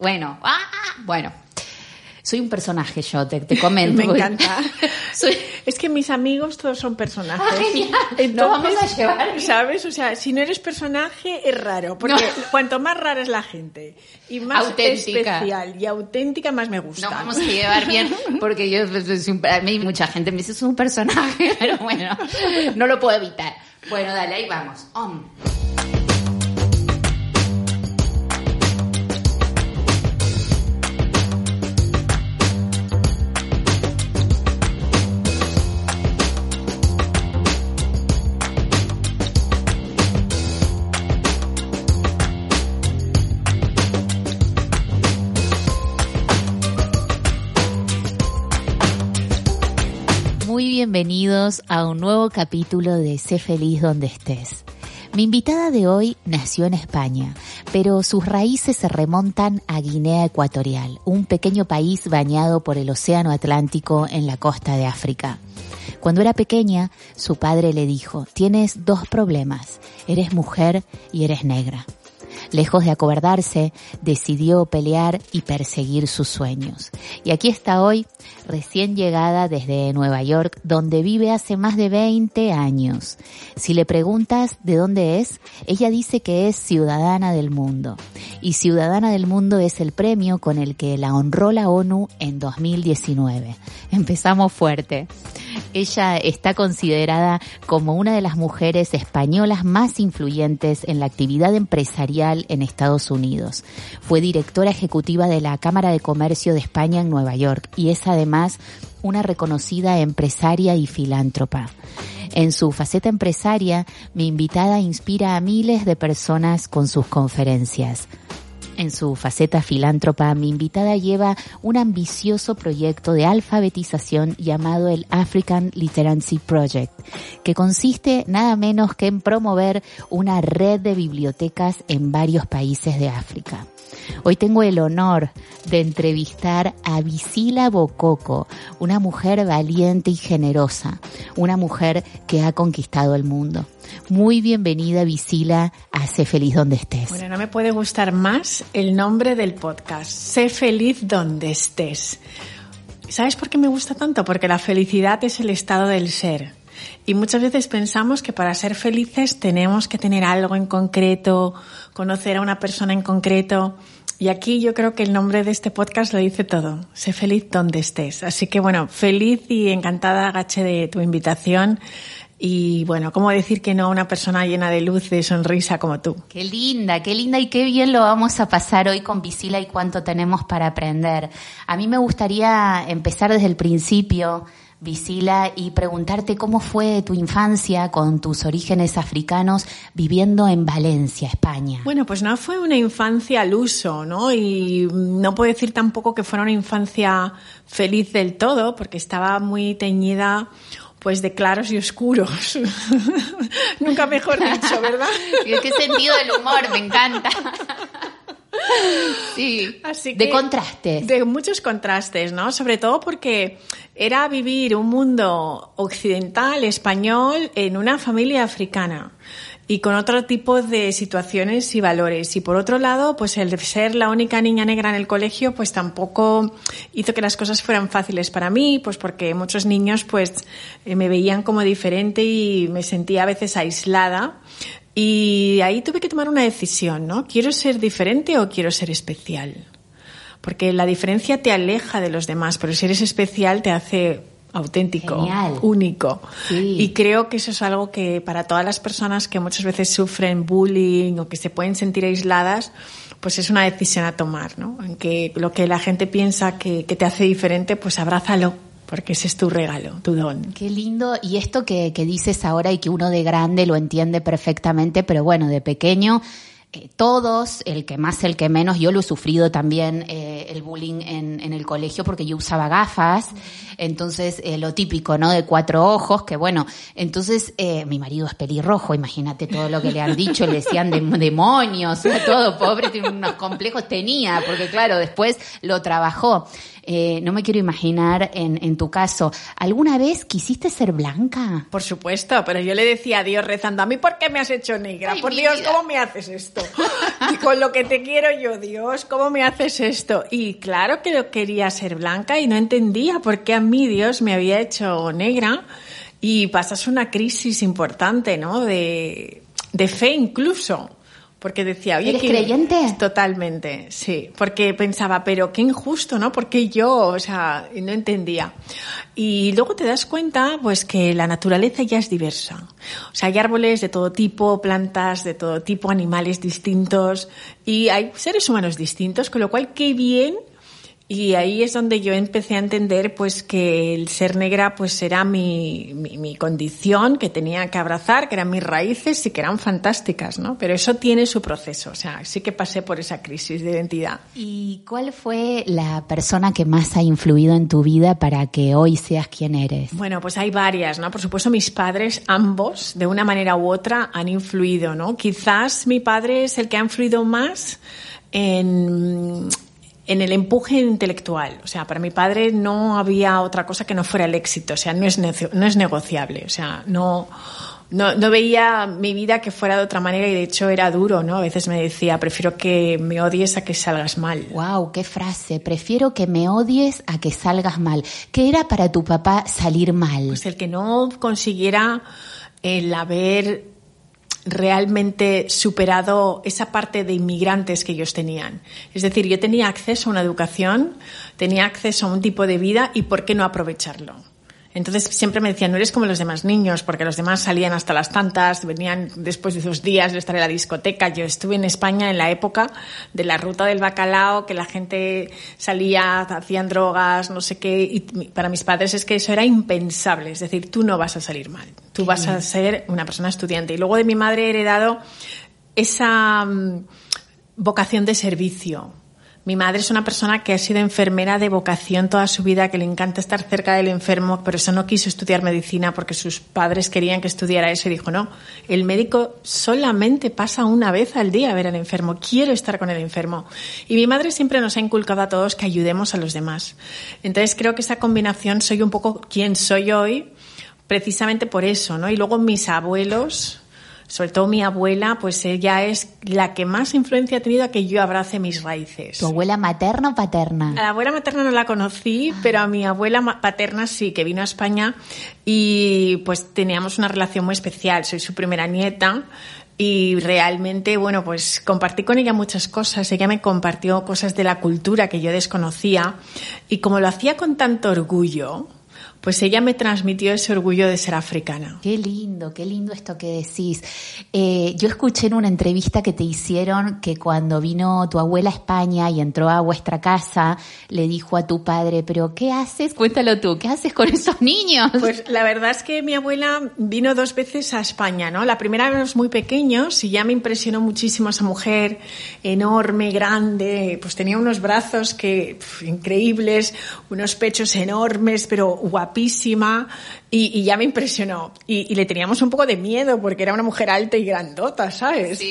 Bueno, ah, bueno. Soy un personaje yo, te, te comento. Me encanta. Soy... Es que mis amigos todos son personajes. Ah, genial. Entonces, Nos vamos a llevar. ¿Sabes? O sea, si no eres personaje es raro, porque no. cuanto más rara es la gente y más auténtica. especial y auténtica más me gusta. Nos vamos a llevar bien, porque yo, a mí mucha gente me dice es un personaje, pero bueno, no lo puedo evitar. Bueno, dale, ahí vamos. Om. Bienvenidos a un nuevo capítulo de Sé feliz donde estés. Mi invitada de hoy nació en España, pero sus raíces se remontan a Guinea Ecuatorial, un pequeño país bañado por el Océano Atlántico en la costa de África. Cuando era pequeña, su padre le dijo, tienes dos problemas, eres mujer y eres negra. Lejos de acobardarse, decidió pelear y perseguir sus sueños. Y aquí está hoy, recién llegada desde Nueva York, donde vive hace más de 20 años. Si le preguntas de dónde es, ella dice que es ciudadana del mundo. Y Ciudadana del Mundo es el premio con el que la honró la ONU en 2019. Empezamos fuerte. Ella está considerada como una de las mujeres españolas más influyentes en la actividad empresarial en Estados Unidos. Fue directora ejecutiva de la Cámara de Comercio de España en Nueva York y es además una reconocida empresaria y filántropa. En su faceta empresaria, mi invitada inspira a miles de personas con sus conferencias. En su faceta filántropa, mi invitada lleva un ambicioso proyecto de alfabetización llamado el African Literacy Project, que consiste nada menos que en promover una red de bibliotecas en varios países de África. Hoy tengo el honor de entrevistar a Visila Bococo, una mujer valiente y generosa, una mujer que ha conquistado el mundo. Muy bienvenida Visila a Sé Feliz Donde Estés. Bueno, no me puede gustar más el nombre del podcast, Sé Feliz Donde Estés. ¿Sabes por qué me gusta tanto? Porque la felicidad es el estado del ser. Y muchas veces pensamos que para ser felices tenemos que tener algo en concreto, conocer a una persona en concreto. Y aquí yo creo que el nombre de este podcast lo dice todo. Sé feliz donde estés. Así que bueno, feliz y encantada, Gache, de tu invitación. Y bueno, ¿cómo decir que no a una persona llena de luz, de sonrisa como tú? Qué linda, qué linda y qué bien lo vamos a pasar hoy con Visila y cuánto tenemos para aprender. A mí me gustaría empezar desde el principio Visila, y preguntarte cómo fue tu infancia con tus orígenes africanos viviendo en Valencia, España. Bueno, pues no fue una infancia al uso, ¿no? Y no puedo decir tampoco que fuera una infancia feliz del todo, porque estaba muy teñida pues de claros y oscuros. Nunca mejor dicho, ¿verdad? ¿Qué sentido del humor? Me encanta. Sí, Así de contrastes. De muchos contrastes, ¿no? Sobre todo porque era vivir un mundo occidental, español, en una familia africana y con otro tipo de situaciones y valores. Y por otro lado, pues el de ser la única niña negra en el colegio, pues tampoco hizo que las cosas fueran fáciles para mí, pues porque muchos niños pues eh, me veían como diferente y me sentía a veces aislada. Y ahí tuve que tomar una decisión, ¿no? ¿Quiero ser diferente o quiero ser especial? Porque la diferencia te aleja de los demás, pero si eres especial te hace auténtico, Genial. único. Sí. Y creo que eso es algo que para todas las personas que muchas veces sufren bullying o que se pueden sentir aisladas, pues es una decisión a tomar, ¿no? Aunque lo que la gente piensa que, que te hace diferente, pues abrázalo, porque ese es tu regalo, tu don. Qué lindo. Y esto que, que dices ahora y que uno de grande lo entiende perfectamente, pero bueno, de pequeño eh, todos, el que más, el que menos, yo lo he sufrido también, eh, el bullying en, en, el colegio porque yo usaba gafas, entonces eh, lo típico, ¿no? De cuatro ojos, que bueno, entonces eh, mi marido es pelirrojo, imagínate todo lo que le han dicho, le decían de, demonios, todo, pobre, unos complejos tenía, porque claro, después lo trabajó. Eh, no me quiero imaginar en, en, tu caso. ¿Alguna vez quisiste ser blanca? Por supuesto, pero yo le decía a Dios rezando, a mí, ¿por qué me has hecho negra? Por Dios, ¿cómo me haces esto? y con lo que te quiero yo, Dios, ¿cómo me haces esto? Y claro que yo quería ser blanca y no entendía por qué a mí Dios me había hecho negra. Y pasas una crisis importante, ¿no? De, de fe incluso porque decía, oye, ¿eres creyente? Totalmente, sí, porque pensaba, pero qué injusto, ¿no? Porque yo, o sea, no entendía. Y luego te das cuenta, pues, que la naturaleza ya es diversa. O sea, hay árboles de todo tipo, plantas de todo tipo, animales distintos, y hay seres humanos distintos, con lo cual, qué bien y ahí es donde yo empecé a entender pues que el ser negra pues era mi, mi, condición que tenía que abrazar, que eran mis raíces y que eran fantásticas, ¿no? Pero eso tiene su proceso, o sea, sí que pasé por esa crisis de identidad. ¿Y cuál fue la persona que más ha influido en tu vida para que hoy seas quien eres? Bueno, pues hay varias, ¿no? Por supuesto mis padres, ambos, de una manera u otra, han influido, ¿no? Quizás mi padre es el que ha influido más en en el empuje intelectual. O sea, para mi padre no había otra cosa que no fuera el éxito. O sea, no es, no es negociable. O sea, no, no, no, veía mi vida que fuera de otra manera y de hecho era duro, ¿no? A veces me decía, prefiero que me odies a que salgas mal. Wow, qué frase. Prefiero que me odies a que salgas mal. ¿Qué era para tu papá salir mal? Pues el que no consiguiera el haber realmente superado esa parte de inmigrantes que ellos tenían. Es decir, yo tenía acceso a una educación, tenía acceso a un tipo de vida y ¿por qué no aprovecharlo? Entonces siempre me decían, no eres como los demás niños, porque los demás salían hasta las tantas, venían después de dos días de estar en la discoteca. Yo estuve en España en la época de la ruta del bacalao, que la gente salía, hacían drogas, no sé qué, y para mis padres es que eso era impensable. Es decir, tú no vas a salir mal, tú vas a ser una persona estudiante. Y luego de mi madre he heredado esa mm, vocación de servicio mi madre es una persona que ha sido enfermera de vocación toda su vida, que le encanta estar cerca del enfermo, pero eso no quiso estudiar medicina porque sus padres querían que estudiara eso y dijo, no, el médico solamente pasa una vez al día a ver al enfermo, quiero estar con el enfermo. Y mi madre siempre nos ha inculcado a todos que ayudemos a los demás. Entonces creo que esa combinación soy un poco quien soy hoy, precisamente por eso, ¿no? Y luego mis abuelos, sobre todo mi abuela, pues ella es la que más influencia ha tenido a que yo abrace mis raíces. ¿Tu abuela materna o paterna? A la abuela materna no la conocí, pero a mi abuela paterna sí, que vino a España y pues teníamos una relación muy especial. Soy su primera nieta y realmente, bueno, pues compartí con ella muchas cosas. Ella me compartió cosas de la cultura que yo desconocía y como lo hacía con tanto orgullo, pues ella me transmitió ese orgullo de ser africana. Qué lindo, qué lindo esto que decís. Eh, yo escuché en una entrevista que te hicieron que cuando vino tu abuela a España y entró a vuestra casa, le dijo a tu padre, pero ¿qué haces? Cuéntalo tú, ¿qué haces con esos niños? Pues la verdad es que mi abuela vino dos veces a España, ¿no? La primera éramos muy pequeños y ya me impresionó muchísimo esa mujer enorme, grande, pues tenía unos brazos que increíbles, unos pechos enormes, pero guapísimos guapísima y, ya me impresionó. Y, le teníamos un poco de miedo porque era una mujer alta y grandota, ¿sabes?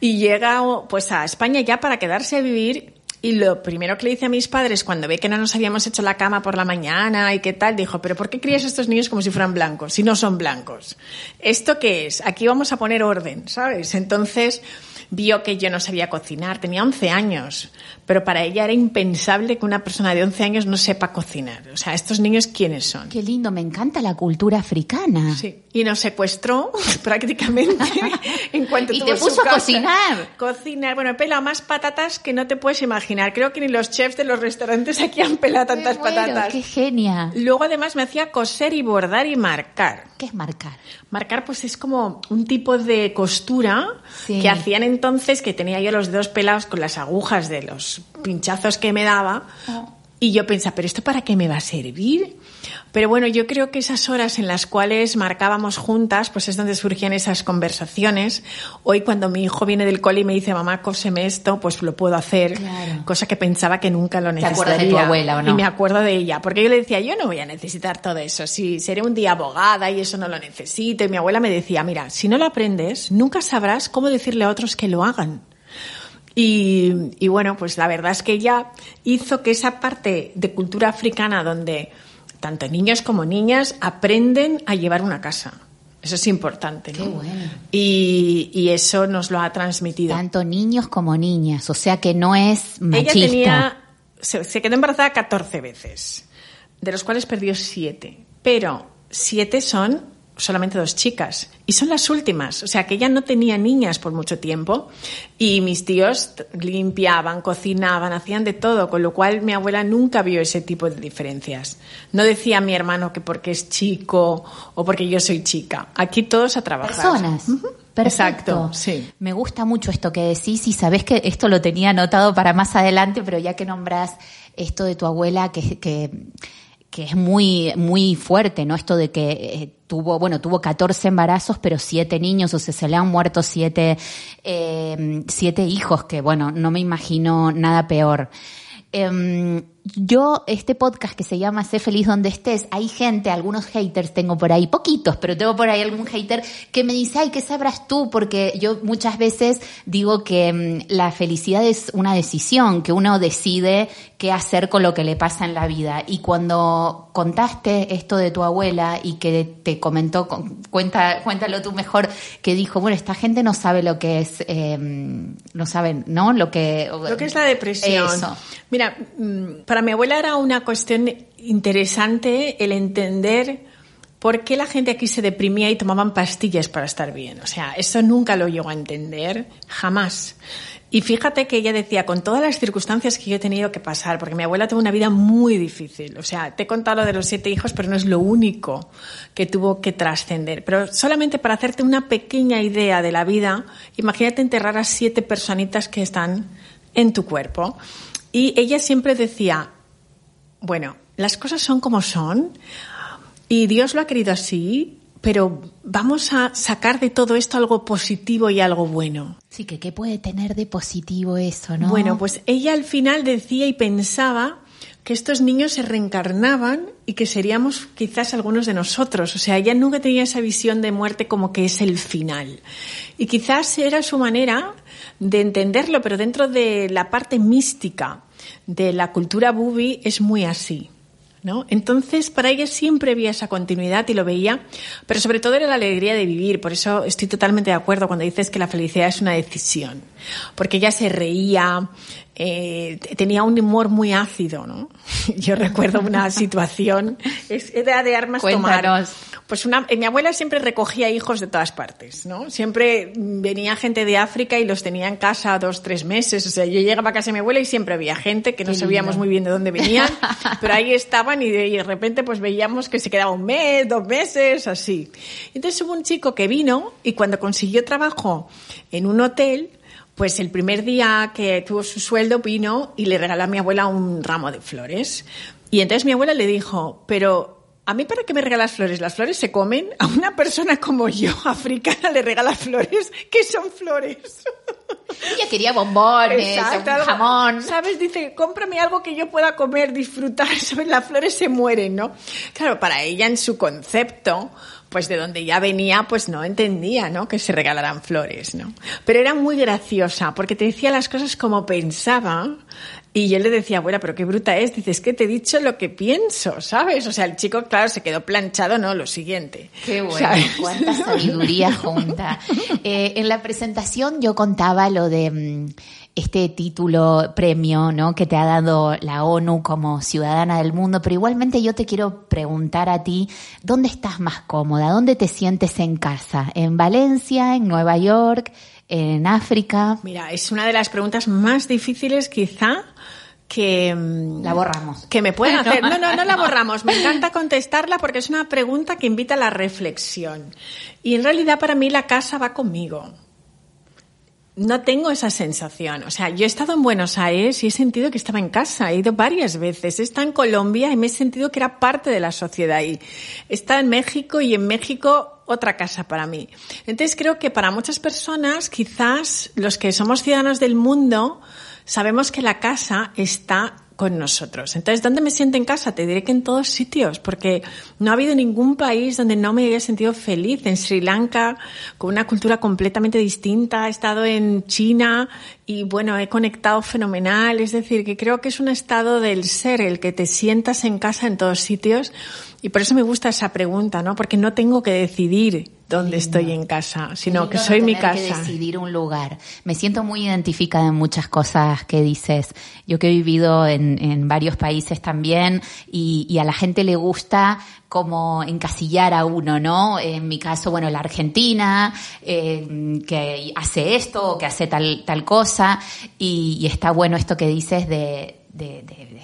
Y llega pues a España ya para quedarse a vivir y lo primero que le dice a mis padres cuando ve que no nos habíamos hecho la cama por la mañana y qué tal, dijo, pero ¿por qué crías a estos niños como si fueran blancos, si no son blancos? ¿Esto qué es? Aquí vamos a poner orden, ¿sabes? Entonces vio que yo no sabía cocinar, tenía 11 años, pero para ella era impensable que una persona de 11 años no sepa cocinar. O sea, estos niños, ¿quiénes son? Qué lindo, me encanta la cultura africana. Sí, y nos secuestró prácticamente en cuanto Y te puso a cocinar. Cocinar, bueno, he pelado más patatas que no te puedes imaginar. Creo que ni los chefs de los restaurantes aquí han pelado tantas patatas. Qué genia. Luego además me hacía coser y bordar y marcar. ¿Qué es marcar? Marcar pues es como un tipo de costura que hacían entonces que tenía yo los dedos pelados con las agujas de los pinchazos que me daba. Oh. Y yo pensaba, ¿pero esto para qué me va a servir? Pero bueno, yo creo que esas horas en las cuales marcábamos juntas, pues es donde surgían esas conversaciones. Hoy cuando mi hijo viene del cole y me dice, mamá, cóseme esto, pues lo puedo hacer. Cosa que pensaba que nunca lo necesitaría. ¿Te acuerdas de tu abuela o no? Y me acuerdo de ella. Porque yo le decía, yo no voy a necesitar todo eso. Si seré un día abogada y eso no lo necesito. Y mi abuela me decía, mira, si no lo aprendes, nunca sabrás cómo decirle a otros que lo hagan. Y, y, bueno, pues la verdad es que ella hizo que esa parte de cultura africana donde tanto niños como niñas aprenden a llevar una casa. Eso es importante, ¿no? Qué bueno. Y, y, eso nos lo ha transmitido. Tanto niños como niñas, o sea que no es machista. Ella tenía, se, se quedó embarazada 14 veces, de los cuales perdió 7. Pero 7 son solamente dos chicas. Y son las últimas. O sea, que ella no tenía niñas por mucho tiempo. Y mis tíos limpiaban, cocinaban, hacían de todo. Con lo cual mi abuela nunca vio ese tipo de diferencias. No decía a mi hermano que porque es chico o porque yo soy chica. Aquí todos a trabajar. Personas. Uh -huh. Perfecto. Exacto, sí. Me gusta mucho esto que decís y sabés que esto lo tenía anotado para más adelante, pero ya que nombrás esto de tu abuela, que, que que es muy, muy fuerte, ¿no? Esto de que eh, tuvo, bueno, tuvo 14 embarazos, pero siete niños, o sea, se le han muerto siete, eh, siete hijos, que bueno, no me imagino nada peor. Eh, yo, este podcast que se llama Sé feliz donde estés, hay gente, algunos haters tengo por ahí, poquitos, pero tengo por ahí algún hater que me dice, ay, ¿qué sabrás tú? Porque yo muchas veces digo que um, la felicidad es una decisión, que uno decide qué hacer con lo que le pasa en la vida. Y cuando contaste esto de tu abuela y que te comentó, cuenta, cuéntalo tú mejor, que dijo, bueno, esta gente no sabe lo que es, eh, no saben, ¿no? Lo que... Lo que es la depresión. Eso. Mira, para mi abuela era una cuestión interesante el entender por qué la gente aquí se deprimía y tomaban pastillas para estar bien. O sea, eso nunca lo llegó a entender, jamás. Y fíjate que ella decía, con todas las circunstancias que yo he tenido que pasar, porque mi abuela tuvo una vida muy difícil. O sea, te he contado lo de los siete hijos, pero no es lo único que tuvo que trascender. Pero solamente para hacerte una pequeña idea de la vida, imagínate enterrar a siete personitas que están en tu cuerpo. Y ella siempre decía, bueno, las cosas son como son y Dios lo ha querido así, pero vamos a sacar de todo esto algo positivo y algo bueno. Sí, que qué puede tener de positivo eso, ¿no? Bueno, pues ella al final decía y pensaba que estos niños se reencarnaban y que seríamos quizás algunos de nosotros. O sea, ella nunca tenía esa visión de muerte como que es el final. Y quizás era su manera de entenderlo, pero dentro de la parte mística de la cultura bubi es muy así. ¿No? Entonces, para ella siempre había esa continuidad y lo veía, pero sobre todo era la alegría de vivir. Por eso estoy totalmente de acuerdo cuando dices que la felicidad es una decisión. Porque ella se reía, eh, tenía un humor muy ácido, ¿no? Yo recuerdo una situación, es, era de armas Cuéntanos. tomar. Pues una, mi abuela siempre recogía hijos de todas partes, ¿no? Siempre venía gente de África y los tenía en casa dos, tres meses. O sea, yo llegaba a casa de mi abuela y siempre había gente que no Qué sabíamos lindo. muy bien de dónde venían, pero ahí estaban y de, y de repente pues veíamos que se quedaba un mes, dos meses, así. Entonces hubo un chico que vino y cuando consiguió trabajo en un hotel, pues el primer día que tuvo su sueldo vino y le regaló a mi abuela un ramo de flores. Y entonces mi abuela le dijo, pero ¿a mí para qué me regalas flores? ¿Las flores se comen? A una persona como yo, africana, le regalas flores. ¿Qué son flores? Ella quería bombones, Exacto, un jamón. ¿Sabes? Dice, cómprame algo que yo pueda comer, disfrutar. ¿Sabes? Las flores se mueren, ¿no? Claro, para ella en su concepto, pues de donde ya venía, pues no entendía, ¿no? Que se regalaran flores, ¿no? Pero era muy graciosa, porque te decía las cosas como pensaba. Y yo le decía, abuela, pero qué bruta es. Dices, que te he dicho lo que pienso, ¿sabes? O sea, el chico, claro, se quedó planchado, no, lo siguiente. Qué bueno, ¿Sabes? cuánta sabiduría junta. Eh, en la presentación yo contaba lo de mm, este título premio, ¿no? Que te ha dado la ONU como ciudadana del mundo, pero igualmente yo te quiero preguntar a ti, ¿dónde estás más cómoda? ¿Dónde te sientes en casa? ¿En Valencia? ¿En Nueva York? ¿En África? Mira, es una de las preguntas más difíciles quizá que... mm, La borramos. Que me pueden hacer. No, no, no la borramos. Me encanta contestarla porque es una pregunta que invita a la reflexión. Y en realidad para mí la casa va conmigo. no tengo esa sensación. O sea, yo he estado en Buenos Aires y he sentido que estaba en casa. He ido varias veces. He estado en Colombia y me he sentido que era parte de la sociedad ahí. He estado en México y en México otra casa para mí. Entonces creo que para muchas personas, quizás los que somos ciudadanos del mundo, sabemos que la casa está con nosotros. Entonces, ¿dónde me siento en casa? Te diré que en todos sitios, porque no ha habido ningún país donde no me haya sentido feliz. En Sri Lanka, con una cultura completamente distinta, he estado en China y bueno, he conectado fenomenal. Es decir, que creo que es un estado del ser el que te sientas en casa en todos sitios y por eso me gusta esa pregunta, ¿no? Porque no tengo que decidir dónde estoy en casa, sino que soy mi casa. Que decidir un lugar. Me siento muy identificada en muchas cosas que dices. Yo que he vivido en, en varios países también y, y, a la gente le gusta como encasillar a uno, ¿no? En mi caso, bueno, la Argentina, eh, que hace esto o que hace tal, tal cosa y, está bueno esto que dices de,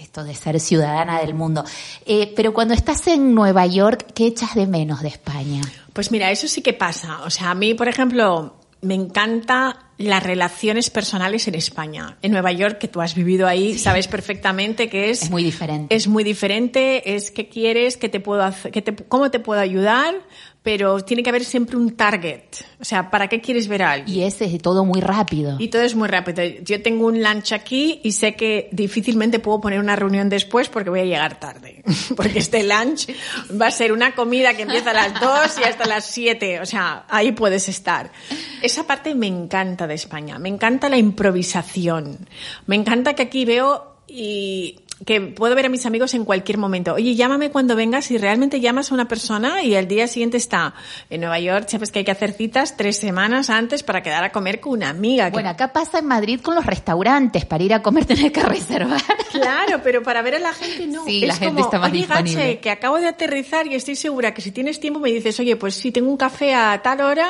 esto de ser ciudadana del mundo. Eh, pero cuando estás en Nueva York, ¿qué echas de menos de España? Pues mira, eso sí que pasa. O sea, a mí, por ejemplo, me encanta las relaciones personales en España. En Nueva York, que tú has vivido ahí, sabes perfectamente que es... Es muy diferente. Es muy diferente, es qué quieres, qué te puedo hacer, qué te, cómo te puedo ayudar, pero tiene que haber siempre un target. O sea, ¿para qué quieres ver a alguien? Y ese es todo muy rápido. Y todo es muy rápido. Yo tengo un lunch aquí y sé que difícilmente puedo poner una reunión después porque voy a llegar tarde. Porque este lunch va a ser una comida que empieza a las 2 y hasta las 7. O sea, ahí puedes estar. Esa parte me encanta de España. Me encanta la improvisación. Me encanta que aquí veo y que puedo ver a mis amigos en cualquier momento. Oye, llámame cuando vengas y realmente llamas a una persona y al día siguiente está en Nueva York, sabes que hay que hacer citas tres semanas antes para quedar a comer con una amiga. Bueno, acá pasa en Madrid con los restaurantes, para ir a comer tener que reservar. Claro, pero para ver a la gente no. Sí, la gente está más oye, disponible. Gache, que acabo de aterrizar y estoy segura que si tienes tiempo me dices, oye, pues si tengo un café a tal hora,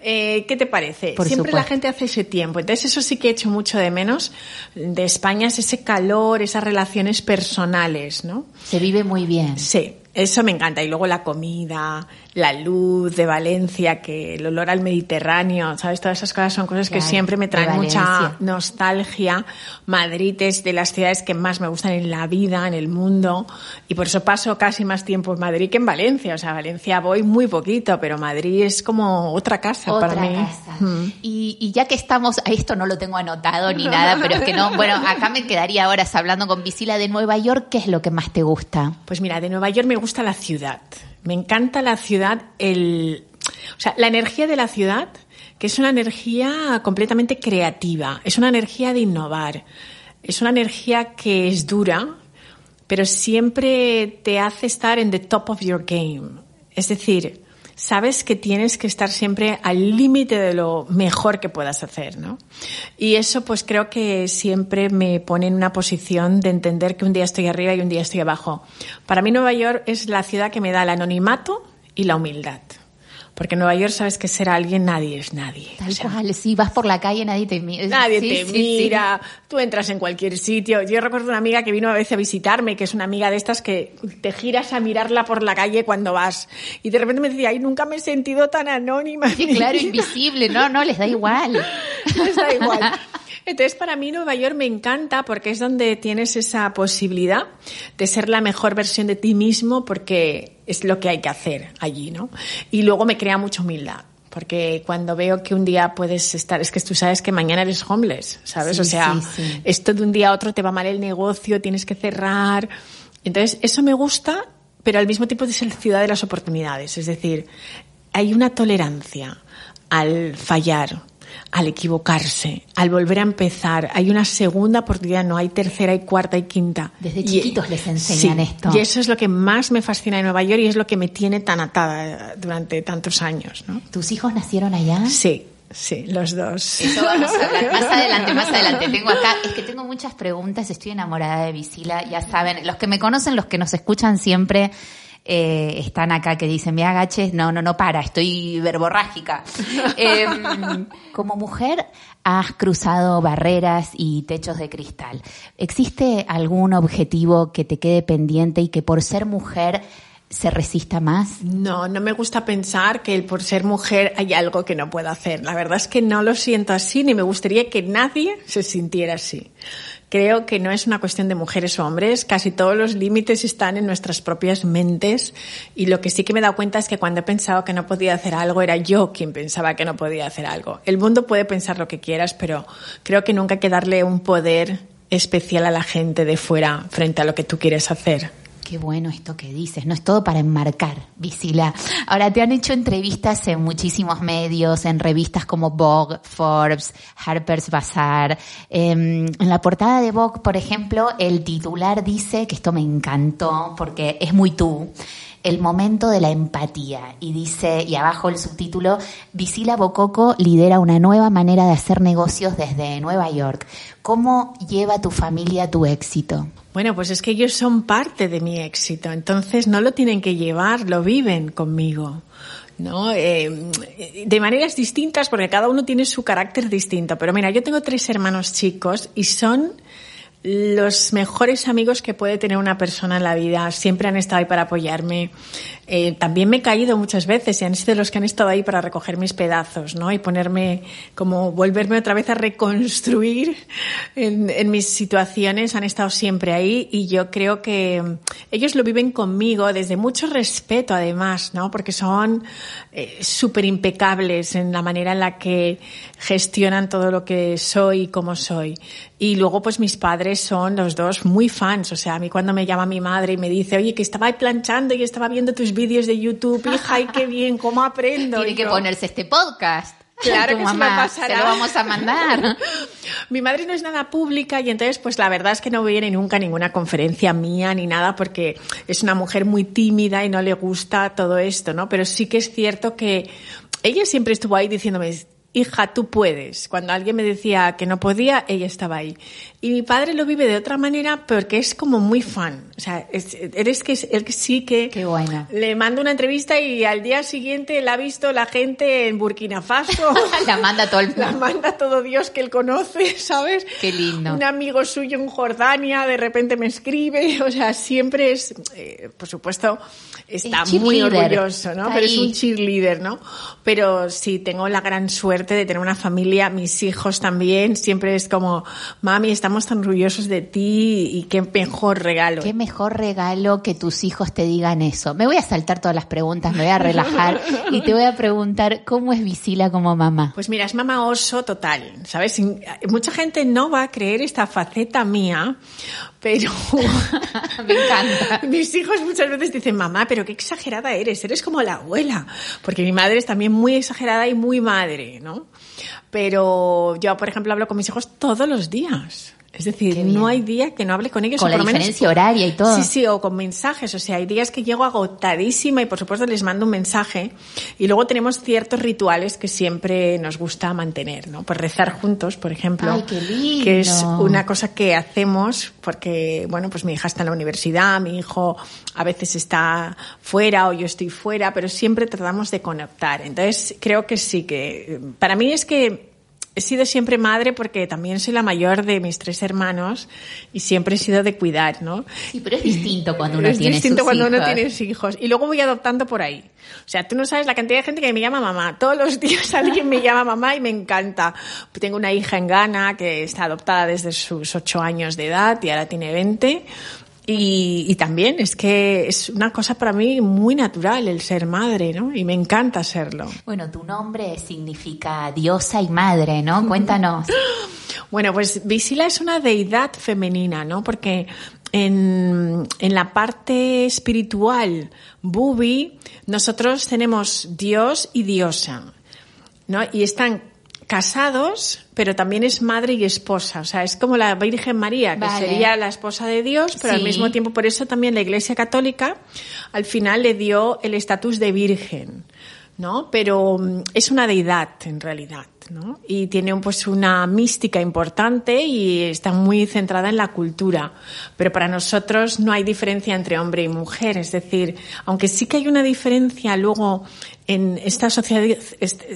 eh, ¿qué te parece? Por Siempre supuesto. la gente hace ese tiempo. Entonces eso sí que he hecho mucho de menos de España, es ese calor, esas relaciones personales, ¿no? Se vive muy bien. Sí, eso me encanta. Y luego la comida, la luz de Valencia, que el olor al Mediterráneo, ¿sabes? Todas esas cosas son cosas que siempre me traen mucha nostalgia. Madrid es de las ciudades que más me gustan en la vida, en el mundo. Y por eso paso casi más tiempo en Madrid que en Valencia. O sea, a Valencia voy muy poquito, pero Madrid es como otra casa Otra para mí. casa. Mm. Y, y ya que estamos, esto no lo tengo anotado ni nada, pero es que no, bueno, acá me quedaría horas hablando con Visila de Nueva York, ¿qué es lo que más te gusta? Pues mira, de Nueva York me gusta la ciudad. Me encanta la ciudad, el, o sea, la energía de la ciudad, que es una energía completamente creativa, es una energía de innovar, es una energía que es dura, pero siempre te hace estar en the top of your game. Es decir, sabes que tienes que estar siempre al límite de lo mejor que puedas hacer, ¿no? Y eso pues creo que siempre me pone en una posición de entender que un día estoy arriba y un día estoy abajo. Para mí Nueva York es la ciudad que me da el anonimato y la humildad. Porque en Nueva York sabes que ser alguien nadie es nadie. Tal O sea, cual, si vas por la calle nadie te mira. Nadie Sí, te sí, sí. mira, tú entras en cualquier sitio. Yo recuerdo una amiga que vino a veces a visitarme, que es una amiga de estas que te giras a mirarla por la calle cuando vas. Y de repente me decía, ay, nunca me he sentido tan anónima. Sí, claro, vida". invisible, no, no, les da igual. Les da igual. Entonces, para mí Nueva York me encanta porque es donde tienes esa posibilidad de ser la mejor versión de ti mismo porque es lo que hay que hacer allí, ¿no? Y luego me crea mucha humildad. Porque cuando veo que un día puedes estar, es que tú sabes que mañana eres homeless, ¿sabes? Sí, o sea, sí, sí. esto de un día a otro te va mal el negocio, tienes que cerrar. Entonces, eso me gusta, pero al mismo tiempo es la ciudad de las oportunidades. Es decir, hay una tolerancia al fallar, al equivocarse, al volver a empezar. Hay una segunda oportunidad, no hay tercera y cuarta y quinta. Desde Y- chiquitos les enseñan sí, esto. Y eso es lo que más me fascina de Nueva York y es lo que me tiene tan atada durante tantos años, ¿no? ¿Tus hijos nacieron allá? Sí, sí, los dos. Eso vamos a hablar más adelante, más adelante. Tengo acá, es que tengo muchas preguntas, estoy enamorada de Visila, ya saben, los que me conocen, los que nos escuchan siempre, eh, están acá que dicen, me agaches, no, no, no para, estoy verborrágica. Eh, como mujer has cruzado barreras y techos de cristal. ¿Existe algún objetivo que te quede pendiente y que por ser mujer se resista más? No, no me gusta pensar que por ser mujer hay algo que no puedo hacer. La verdad es que no lo siento así ni me gustaría que nadie se sintiera así. Creo que no es una cuestión de mujeres o hombres, casi todos los límites están en nuestras propias mentes y lo que sí que me he dado cuenta es que cuando he pensado que no podía hacer algo era yo quien pensaba que no podía hacer algo. El mundo puede pensar lo que quieras, pero creo que nunca hay que darle un poder especial a la gente de fuera frente a lo que tú quieres hacer. Qué bueno esto que dices, no es todo para enmarcar, Visila. Ahora, te han hecho entrevistas en muchísimos medios, en revistas como Vogue, Forbes, Harper's Bazaar. Em, en la portada de Vogue, por ejemplo, el titular dice, que esto me encantó porque es muy tú, el momento de la empatía. Y dice, y abajo el subtítulo, Visila Bococo lidera una nueva manera de hacer negocios desde Nueva York. ¿Cómo lleva tu familia tu éxito? Bueno, pues es que ellos son parte de mi éxito, entonces no lo tienen que llevar, lo viven conmigo. ¿no? Eh, de maneras distintas, porque cada uno tiene su carácter distinto. Pero mira, yo tengo tres hermanos chicos y son los mejores amigos que puede tener una persona en la vida. Siempre han estado ahí para apoyarme. Eh, también me he caído muchas veces y han sido los que han estado ahí para recoger mis pedazos, ¿no? Y ponerme, como volverme otra vez a reconstruir en, mis situaciones. Han estado siempre ahí y yo creo que ellos lo viven conmigo desde mucho respeto, además, ¿no? Porque son eh, súper impecables en la manera en la que gestionan todo lo que soy y cómo soy. Y luego, pues mis padres son los dos muy fans. O sea, a mí cuando me llama mi madre y me dice, oye, que estaba planchando y estaba viendo tus vídeos de YouTube, hija, ay, qué bien, cómo aprendo. Tiene que ponerse este podcast. Claro que mamá, se, se lo vamos a mandar. Mi madre no es nada pública y entonces pues la verdad es que no viene nunca a ninguna conferencia mía ni nada porque es una mujer muy tímida y no le gusta todo esto, ¿no? Pero sí que es cierto que ella siempre estuvo ahí diciéndome, hija, tú puedes. Cuando alguien me decía que no podía, ella estaba ahí. Y mi padre lo vive de otra manera porque es como muy fan. O sea, eres que él sí que Qué buena. le mando una entrevista y al día siguiente la ha visto la gente en Burkina Faso. la manda todo el La manda todo Dios que él conoce, ¿sabes? Qué lindo. Un amigo suyo en Jordania de repente me escribe. O sea, siempre es, eh, por supuesto, está muy orgulloso, ¿no? Pero es un cheerleader, ¿no? Pero sí, tengo la gran suerte de tener una familia, mis hijos también, siempre es como, mami, estamos tan orgullosos de ti y qué mejor regalo. Qué mejor regalo que tus hijos te digan eso. Me voy a saltar todas las preguntas, me voy a relajar y te voy a preguntar, ¿cómo es Visila como mamá? Pues mira, es mamá oso total, ¿sabes? Mucha gente no va a creer esta faceta mía, pero me encanta. Mis hijos muchas veces dicen, mamá, pero qué exagerada eres, eres como la abuela, porque mi madre es también muy exagerada y muy madre, ¿no? Pero yo, por ejemplo, hablo con mis hijos todos los días. Es decir, no hay día que no hable con ellos. Con o la por diferencia menos, horaria y todo. Sí, sí, o con mensajes. O sea, hay días que llego agotadísima y por supuesto les mando un mensaje. Y luego tenemos ciertos rituales que siempre nos gusta mantener, ¿no? Pues rezar juntos, por ejemplo. Ay, qué lindo. Que es una cosa que hacemos porque, bueno, pues mi hija está en la universidad, mi hijo a veces está fuera o yo estoy fuera, pero siempre tratamos de conectar. Entonces, creo que sí, que para mí es que he sido siempre madre porque también soy la mayor de mis tres hermanos y siempre he sido de cuidar, ¿no? Sí, pero es distinto cuando uno es tiene distinto sus cuando hijos. uno tiene hijos. Y luego voy adoptando por ahí. O sea, tú no sabes la cantidad de gente que me llama mamá. Todos los días alguien me llama mamá y me encanta. Tengo una hija en Ghana que está adoptada desde sus ocho años de edad y ahora tiene 20. Y, y, también es que es una cosa para mí muy natural el ser madre, ¿no? Y me encanta serlo. Bueno, tu nombre significa diosa y madre, ¿no? Cuéntanos. bueno, pues Visila es una deidad femenina, ¿no? Porque en, en la parte espiritual, Bubi, nosotros tenemos Dios y diosa, ¿no? Y están casados, pero también es madre y esposa. O sea, es como la Virgen María, que Vale. sería la esposa de Dios, pero Sí. al mismo tiempo, por eso también la Iglesia Católica al final le dio el estatus de virgen. ¿no? Pero mm, es una deidad en realidad, ¿no? Y tiene pues una mística importante y está muy centrada en la cultura. Pero para nosotros no hay diferencia entre hombre y mujer, es decir, aunque sí que hay una diferencia luego en esta sociedad,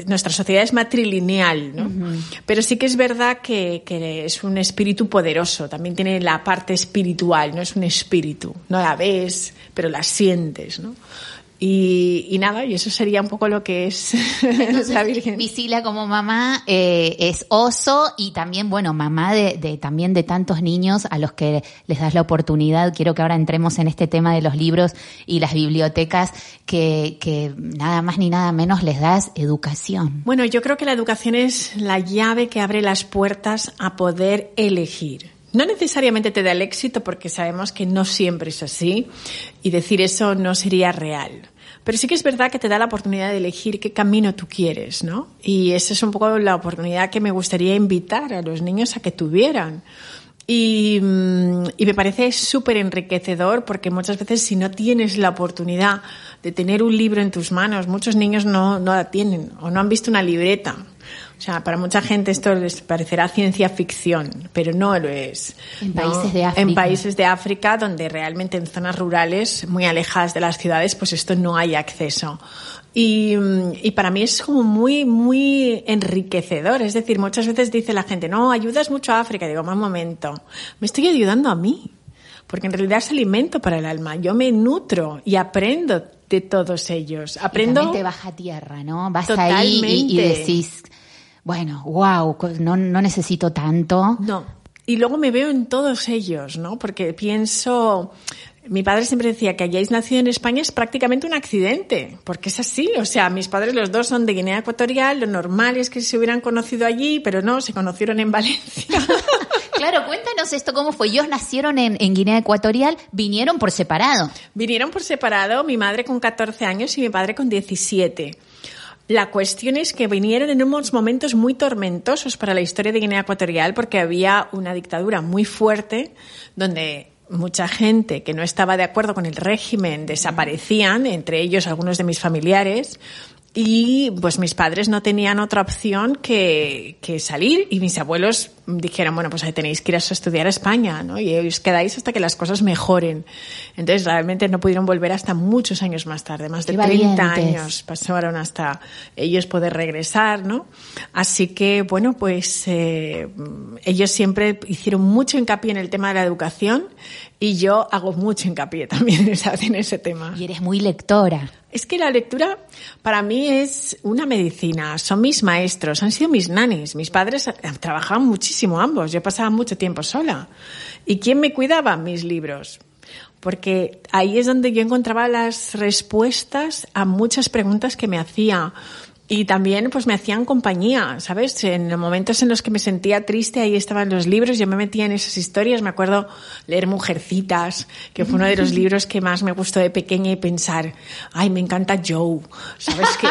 nuestra sociedad es matrilineal, ¿no? Pero sí que es verdad que, que, es un espíritu poderoso, también tiene la parte espiritual, no es un espíritu, no la ves, pero la sientes, ¿no? Y, nada, y eso sería un poco lo que es la Virgen. Visila como mamá eh, es oso y también, bueno, mamá de, de, también de tantos niños a los que les das la oportunidad. Quiero que ahora entremos en este tema de los libros y las bibliotecas, que, que nada más ni nada menos les das educación. Bueno, yo creo que la educación es la llave que abre las puertas a poder elegir. No necesariamente te da el éxito porque sabemos que no siempre es así y decir eso no sería real. Pero sí que es verdad que te da la oportunidad de elegir qué camino tú quieres, ¿no? Y esa es un poco la oportunidad que me gustaría invitar a los niños a que tuvieran. Y, mm, me parece súper enriquecedor porque muchas veces si no tienes la oportunidad de tener un libro en tus manos, muchos niños no, no la tienen o no han visto una libreta o sea, para mucha gente esto les parecerá ciencia ficción, pero no lo es. En países de África. En países de África, donde realmente en zonas rurales, muy alejadas de las ciudades, pues esto no hay acceso. Y, y, para mí es como muy, muy enriquecedor. Es decir, muchas veces dice la gente, no, ayudas mucho a África. Digo, un momento, me estoy ayudando a mí. Porque en realidad es alimento para el alma. Yo me nutro y aprendo de todos ellos. Aprendo. Y te baja tierra, ¿no? Vas ahí y, y decís, bueno, wow, no, no necesito tanto. No. Y luego me veo en todos ellos, ¿no? Porque pienso, mi padre siempre decía que hayáis nacido en España es prácticamente un accidente, porque es así. O sea, mis padres los dos son de Guinea Ecuatorial, lo normal es que se hubieran conocido allí, pero no, se conocieron en Valencia. claro, cuéntanos esto, ¿cómo fue? Ellos nacieron en, en, Guinea Ecuatorial, vinieron por separado. Vinieron por separado, mi madre con 14 años y mi padre con 17. La cuestión es que vinieron en unos momentos muy tormentosos para la historia de Guinea Ecuatorial porque había una dictadura muy fuerte donde mucha gente que no estaba de acuerdo con el régimen desaparecían, entre ellos algunos de mis familiares, y pues mis padres no tenían otra opción que, que, salir y mis abuelos dijeron, bueno, pues ahí tenéis que ir a estudiar a España, ¿no? Y os quedáis hasta que las cosas mejoren. Entonces realmente no pudieron volver hasta muchos años más tarde, más de 30 años pasaron hasta ellos poder regresar, ¿no? Así que, bueno, pues eh, ellos siempre hicieron mucho hincapié en el tema de la educación y yo hago mucho hincapié también en ese tema. Y eres muy lectora. Es que la lectura para mí es una medicina. Son mis maestros, han sido mis nanis. Mis padres trabajaban ambos. Yo pasaba mucho tiempo sola. ¿Y quién me cuidaba? Mis libros. Porque ahí es donde yo encontraba las respuestas a muchas preguntas que me hacía. Y también pues me hacían compañía, ¿sabes? En los momentos en los que me sentía triste, ahí estaban los libros, yo me metía en esas historias, me acuerdo leer Mujercitas, que fue uno de los libros que más me gustó de pequeña y pensar, ay, me encanta Joe, ¿sabes? Qué,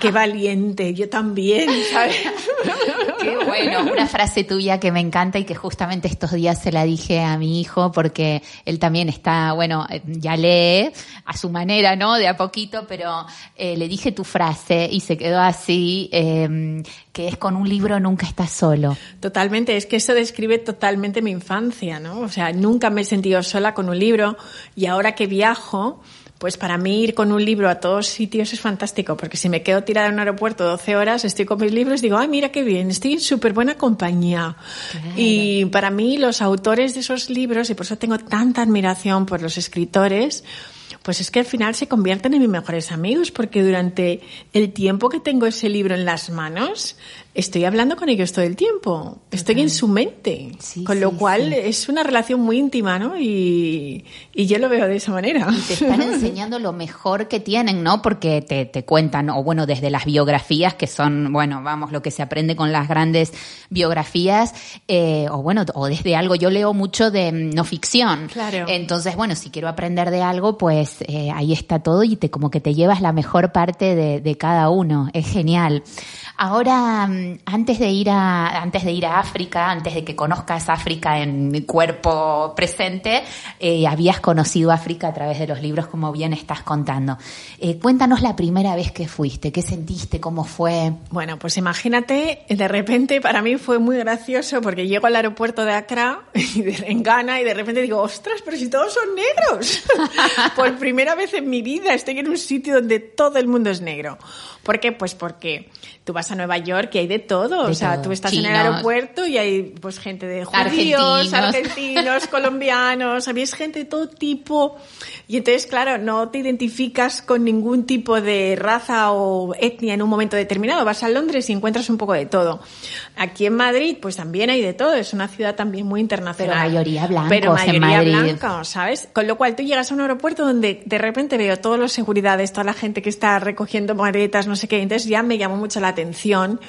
qué, valiente, yo también, ¿sabes? Qué bueno, una frase tuya que me encanta y que justamente estos días se la dije a mi hijo porque él también está, bueno, ya lee a su manera, ¿no? De a poquito, pero eh, le dije tu frase y se quedó así, eh, que es con un libro nunca estás solo. Totalmente, es que eso describe totalmente mi infancia, ¿no? O sea, nunca me he sentido sola con un libro y ahora que viajo, pues para mí ir con un libro a todos sitios es fantástico, porque si me quedo tirada en un aeropuerto 12 horas, estoy con mis libros, digo, ay, mira qué bien, estoy en súper buena compañía. Y para mí los autores de esos libros, y por eso tengo tanta admiración por los escritores, pues es que al final se convierten en mis mejores amigos, porque durante el tiempo que tengo ese libro en las manos, estoy hablando con ellos todo el tiempo, estoy en su mente, con lo cual es una relación muy íntima, ¿no? Y, y, yo lo veo de esa manera. Y te están enseñando lo mejor que tienen, ¿no? Porque te, te cuentan, o bueno, desde las biografías, que son, bueno, vamos, lo que se aprende con las grandes biografías, eh, o bueno, o desde algo, yo leo mucho de mm, no ficción. Claro. Entonces, bueno, si quiero aprender de algo, pues eh, ahí está todo y te como que te llevas la mejor parte de, de cada uno. Es genial. Ahora, mm, antes de ir a, antes de ir a África, antes de que conozcas África en mi cuerpo presente, eh, habías conocido África a través de los libros, como bien estás contando. Eh, cuéntanos la primera vez que fuiste, qué sentiste, cómo fue. Bueno, pues imagínate, de repente para mí fue muy gracioso porque llego al aeropuerto de Accra y de, en Ghana y de repente digo, ostras, pero si todos son negros. Por primera vez en mi vida estoy en un sitio donde todo el mundo es negro. ¿Por qué? Pues porque tú vas a Nueva York y hay de todo. o sea, tú estás en el aeropuerto y hay pues gente de judíos, argentinos, colombianos, había gente de todo tipo. Y entonces, claro, no te identificas con ningún tipo de raza o etnia en un momento determinado. Vas a Londres y encuentras un poco de todo. Aquí en Madrid, pues también hay de todo. Es una ciudad también muy internacional. Pero mayoría blanca. Pero mayoría blanca, ¿sabes? Con lo cual tú llegas a un aeropuerto donde de repente veo todos los seguridades, toda la gente que está recogiendo maletas, no sé qué. Entonces ya me llamó mucho la atención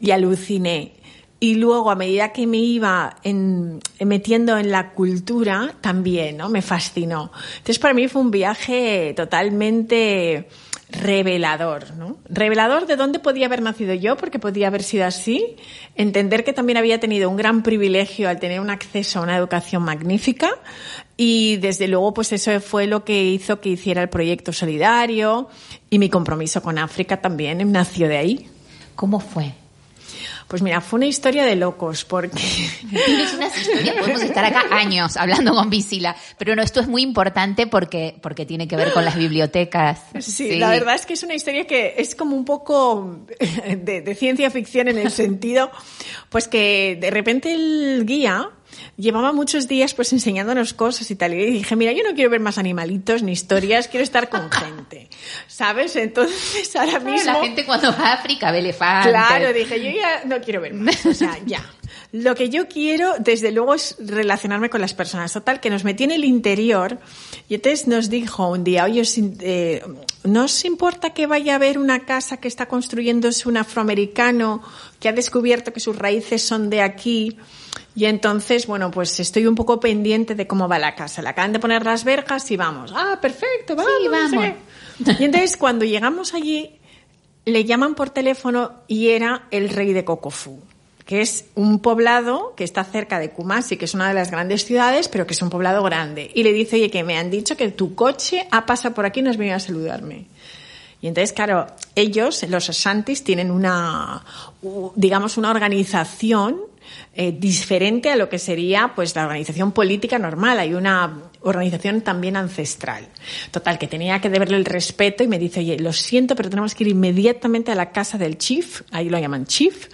y aluciné. Y luego, a medida que me iba en, metiendo en la cultura, también, ¿no? Me fascinó. Entonces, para mí fue un viaje totalmente revelador, ¿no? Revelador de dónde podía haber nacido yo, porque podía haber sido así, entender que también había tenido un gran privilegio al tener un acceso a una educación magnífica y desde luego pues eso fue lo que hizo que hiciera el proyecto solidario y mi compromiso con África también nació de ahí. ¿Cómo fue? Pues mira, fue una historia de locos, porque... Tienes unas historias, podemos estar acá años hablando con Visila, pero no, esto es muy importante porque, porque tiene que ver con las bibliotecas. Sí, la verdad es que es una historia que es como un poco de, de ciencia ficción en el sentido, pues que de repente el guía llevaba muchos días pues enseñándonos cosas y tal. Y dije, mira, yo no quiero ver más animalitos ni historias, quiero estar con gente. ¿Sabes? Entonces ahora mismo... La gente cuando va a África ve elefantes. Claro, dije, yo ya no quiero ver más. O sea, ya. Lo que yo quiero, desde luego, es relacionarme con las personas. Total, que nos metí en el interior y entonces nos dijo un día, oye, eh, ¿no os importa que vaya a ver una casa que está construyéndose un afroamericano que ha descubierto que sus raíces son de aquí? Y entonces, bueno, pues estoy un poco pendiente de cómo va la casa. Le acaban de poner las verjas y vamos. Ah, perfecto, vamos. Sí, vamos. Y entonces, cuando llegamos allí, le llaman por teléfono y era el rey de Cocofú que es un poblado que está cerca de Kumasi, que es una de las grandes ciudades, pero que es un poblado grande. Y le dice, oye, que me han dicho que tu coche ha pasado por aquí y no has venido a saludarme. Y entonces, claro, ellos, los Asantis, tienen una, digamos, una organización eh, diferente a lo que sería pues la organización política normal. Hay una organización también ancestral. Total, que tenía que deberle el respeto y me dice, oye, lo siento, pero tenemos que ir inmediatamente a la casa del chief, ahí lo llaman chief,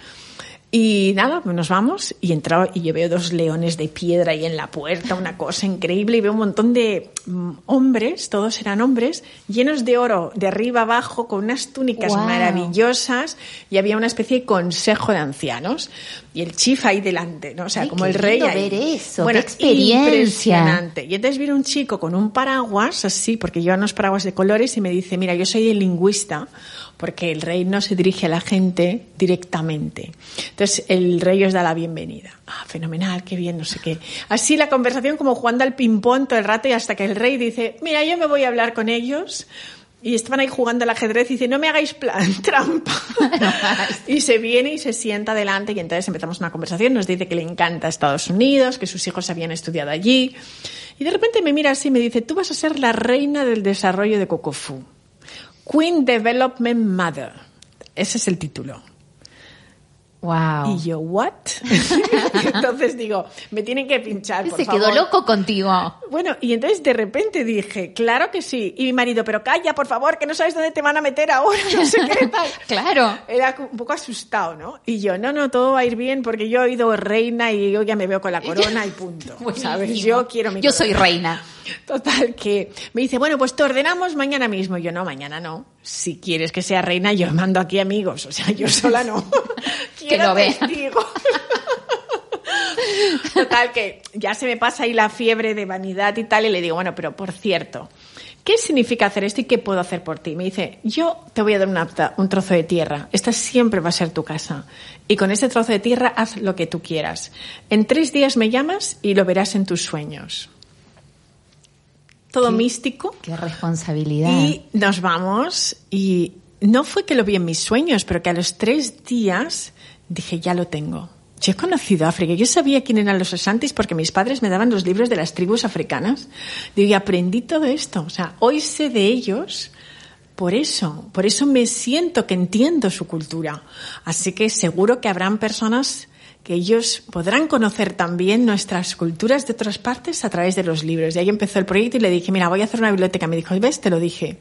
y nada, pues nos vamos y entro y yo veo dos leones de piedra ahí en la puerta, una cosa increíble, y veo un montón de mm, hombres, todos eran hombres, llenos de oro de arriba abajo, con unas túnicas maravillosas, y había una especie de consejo de ancianos, y el chief ahí delante, ¿no? O sea, como el rey. Ahí. ver eso, bueno, experiencia. Impresionante. Y entonces viene un chico con un paraguas, así, porque lleva unos paraguas de colores, y me dice, mira, yo soy el lingüista porque el rey no se dirige a la gente directamente. Entonces el rey os da la bienvenida. Ah, fenomenal, qué bien, no sé qué. Así la conversación como jugando al ping-pong todo el rato y hasta que el rey dice, mira, yo me voy a hablar con ellos. Y estaban ahí jugando al ajedrez y dice, no me hagáis plan, trampa. y se viene y se sienta delante y entonces empezamos una conversación. Nos dice que le encanta Estados Unidos, que sus hijos habían estudiado allí. Y de repente me mira así y me dice, tú vas a ser la reina del desarrollo de Cocofú. Queen Development Mother. Ese es el título. Wow. Y yo, ¿what? entonces digo, me tienen que pinchar, por Se quedó loco contigo. Bueno, y entonces de repente dije, claro que sí. Y mi marido, pero calla, por favor, que no sabes dónde te van a meter ahora, no sé qué tal. claro. Era un poco asustado, ¿no? Y yo, no, no, todo va a ir bien porque yo he ido reina y yo ya me veo con la corona y punto. ¿Sabes? Yo quiero mi Yo soy reina. Total, que me dice, bueno, pues te ordenamos mañana mismo. yo, no, mañana no. Si quieres que sea reina, yo mando aquí amigos. O sea, yo sola no. que lo vean. Total, que ya se me pasa ahí la fiebre de vanidad y tal. Y le digo, bueno, pero por cierto, ¿qué significa hacer esto y qué puedo hacer por ti? Me dice, yo te voy a dar un trozo de tierra. Esta siempre va a ser tu casa. Y con ese trozo de tierra haz lo que tú quieras. En tres días me llamas y lo verás en tus sueños todo místico. Qué responsabilidad. Y nos vamos y no fue que lo vi en mis sueños, pero que a los tres días dije, ya lo tengo. Yo he conocido África. Yo sabía quién eran los Asantis porque mis padres me daban los libros de las tribus africanas. Digo, y aprendí todo esto. O sea, hoy sé de ellos por eso. Por eso me siento que entiendo su cultura. Así que seguro que habrán personas que ellos podrán conocer también nuestras culturas de otras partes a través de los libros. Y ahí empezó el proyecto y le dije, mira, voy a hacer una biblioteca. Me dijo, ¿ves? Te lo dije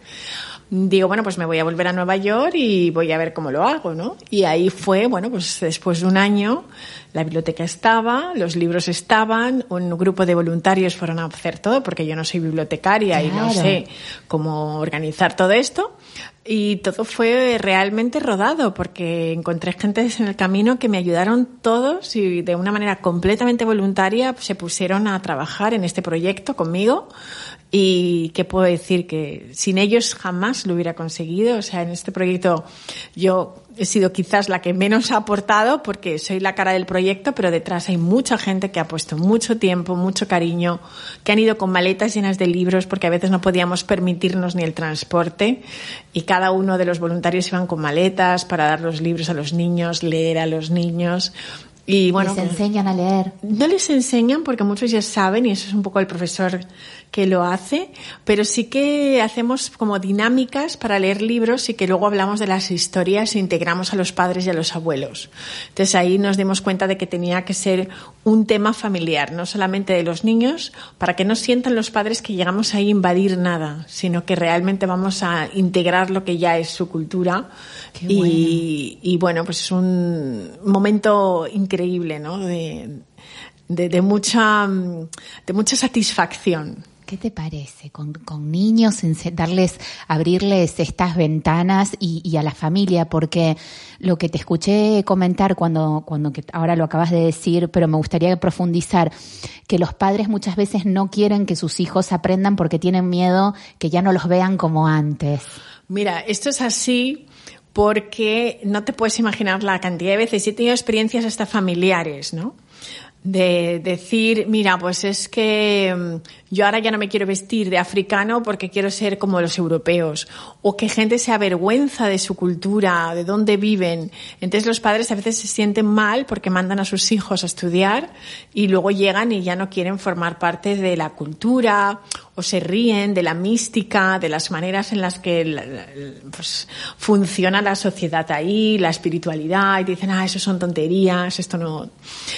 digo, bueno, pues me voy a volver a Nueva York y voy a ver cómo lo hago, ¿no? Y ahí fue, bueno, pues después de un año, la biblioteca estaba, los libros estaban, un grupo de voluntarios fueron a hacer todo, porque yo no soy bibliotecaria y no sé cómo organizar todo esto. Y todo fue realmente rodado porque encontré gente en el camino que me ayudaron todos y de una manera completamente voluntaria se pusieron a trabajar en este proyecto conmigo y que puedo decir que sin ellos jamás lo hubiera conseguido. O sea, en este proyecto yo he sido quizás la que menos ha aportado porque soy la cara del proyecto, pero detrás hay mucha gente que ha puesto mucho tiempo, mucho cariño, que han ido con maletas llenas de libros porque a veces no podíamos permitirnos ni el transporte y cada uno de los voluntarios iban con maletas para dar los libros a los niños, leer a los niños. Y bueno, les enseñan a leer. No les enseñan porque muchos ya saben y eso es un poco el profesor que lo hace, pero sí que hacemos como dinámicas para leer libros y que luego hablamos de las historias e integramos a los padres y a los abuelos. Entonces ahí nos dimos cuenta de que tenía que ser un tema familiar, no solamente de los niños, para que no sientan los padres que llegamos ahí a invadir nada, sino que realmente vamos a integrar lo que ya es su cultura. Y, y, bueno, pues es un momento increíble, ¿no? De, de, de mucha, de mucha satisfacción. ¿Qué te parece con, niños, darles, abrirles estas ventanas y, a la familia? Porque lo que te escuché comentar cuando, cuando ahora lo acabas de decir, pero me gustaría profundizar, que los padres muchas veces no quieren que sus hijos aprendan porque tienen miedo que ya no los vean como antes. Mira, esto es así porque no te puedes imaginar la cantidad de veces, he tenido experiencias hasta familiares, ¿no? de decir, mira, pues es que mm, yo ahora ya no me quiero vestir de africano porque quiero ser como los europeos, o que gente se avergüenza de su cultura, de dónde viven. Entonces los padres a veces se sienten mal porque mandan a sus hijos a estudiar y luego llegan y ya no quieren formar parte de la cultura o se ríen de la mística, de las maneras en las que pues, funciona la sociedad ahí, la espiritualidad, y dicen, ah, eso son tonterías, esto no.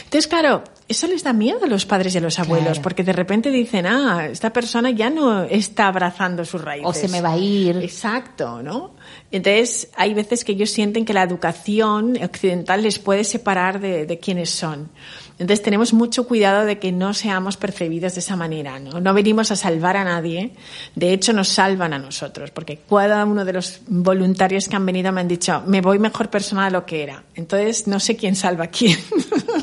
Entonces, claro, eso les da miedo a los padres y a los abuelos, porque de repente dicen, ah, esta persona ya no está abrazando sus raíces. O se me va a ir. Exacto, ¿no? Entonces, hay veces que ellos sienten que la educación occidental les puede separar de, de quiénes son. Entonces tenemos mucho cuidado de que no seamos percibidos de esa manera, ¿no? No venimos a salvar a nadie, de hecho nos salvan a nosotros, porque cada uno de los voluntarios que han venido me han dicho, me voy mejor persona de lo que era. Entonces no sé quién salva a quién.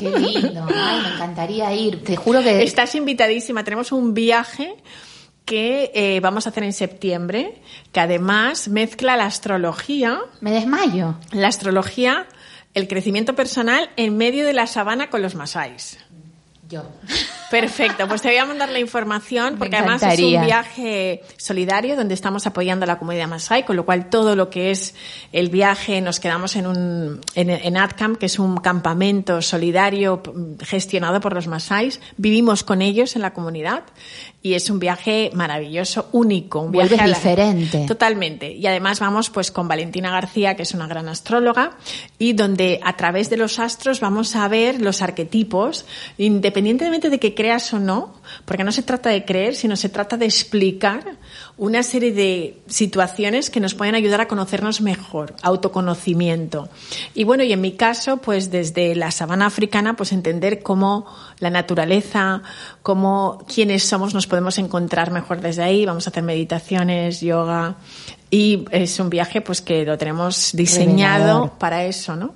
Qué lindo, Ay, me encantaría ir, te juro que... Estás invitadísima, tenemos un viaje que eh, vamos a hacer en septiembre, que además mezcla la astrología. Me desmayo. La astrología el crecimiento personal en medio de la sabana con los masáis. Yo. Perfecto, pues te voy a mandar la información porque además es un viaje solidario donde estamos apoyando a la comunidad masai, con lo cual todo lo que es el viaje nos quedamos en un en, en AdCamp, que es un campamento solidario gestionado por los masáis. Vivimos con ellos en la comunidad y es un viaje maravilloso, único, un viaje diferente. Totalmente. Y además vamos pues con Valentina García, que es una gran astróloga, y donde a través de los astros vamos a ver los arquetipos, independientemente de que creas o no, porque no se trata de creer, sino se trata de explicar una serie de situaciones que nos pueden ayudar a conocernos mejor, autoconocimiento. Y bueno, y en mi caso, pues desde la sabana africana, pues entender cómo la naturaleza, cómo quienes somos nos podemos encontrar mejor desde ahí. Vamos a hacer meditaciones, yoga. Y es un viaje pues que lo tenemos diseñado para eso, ¿no?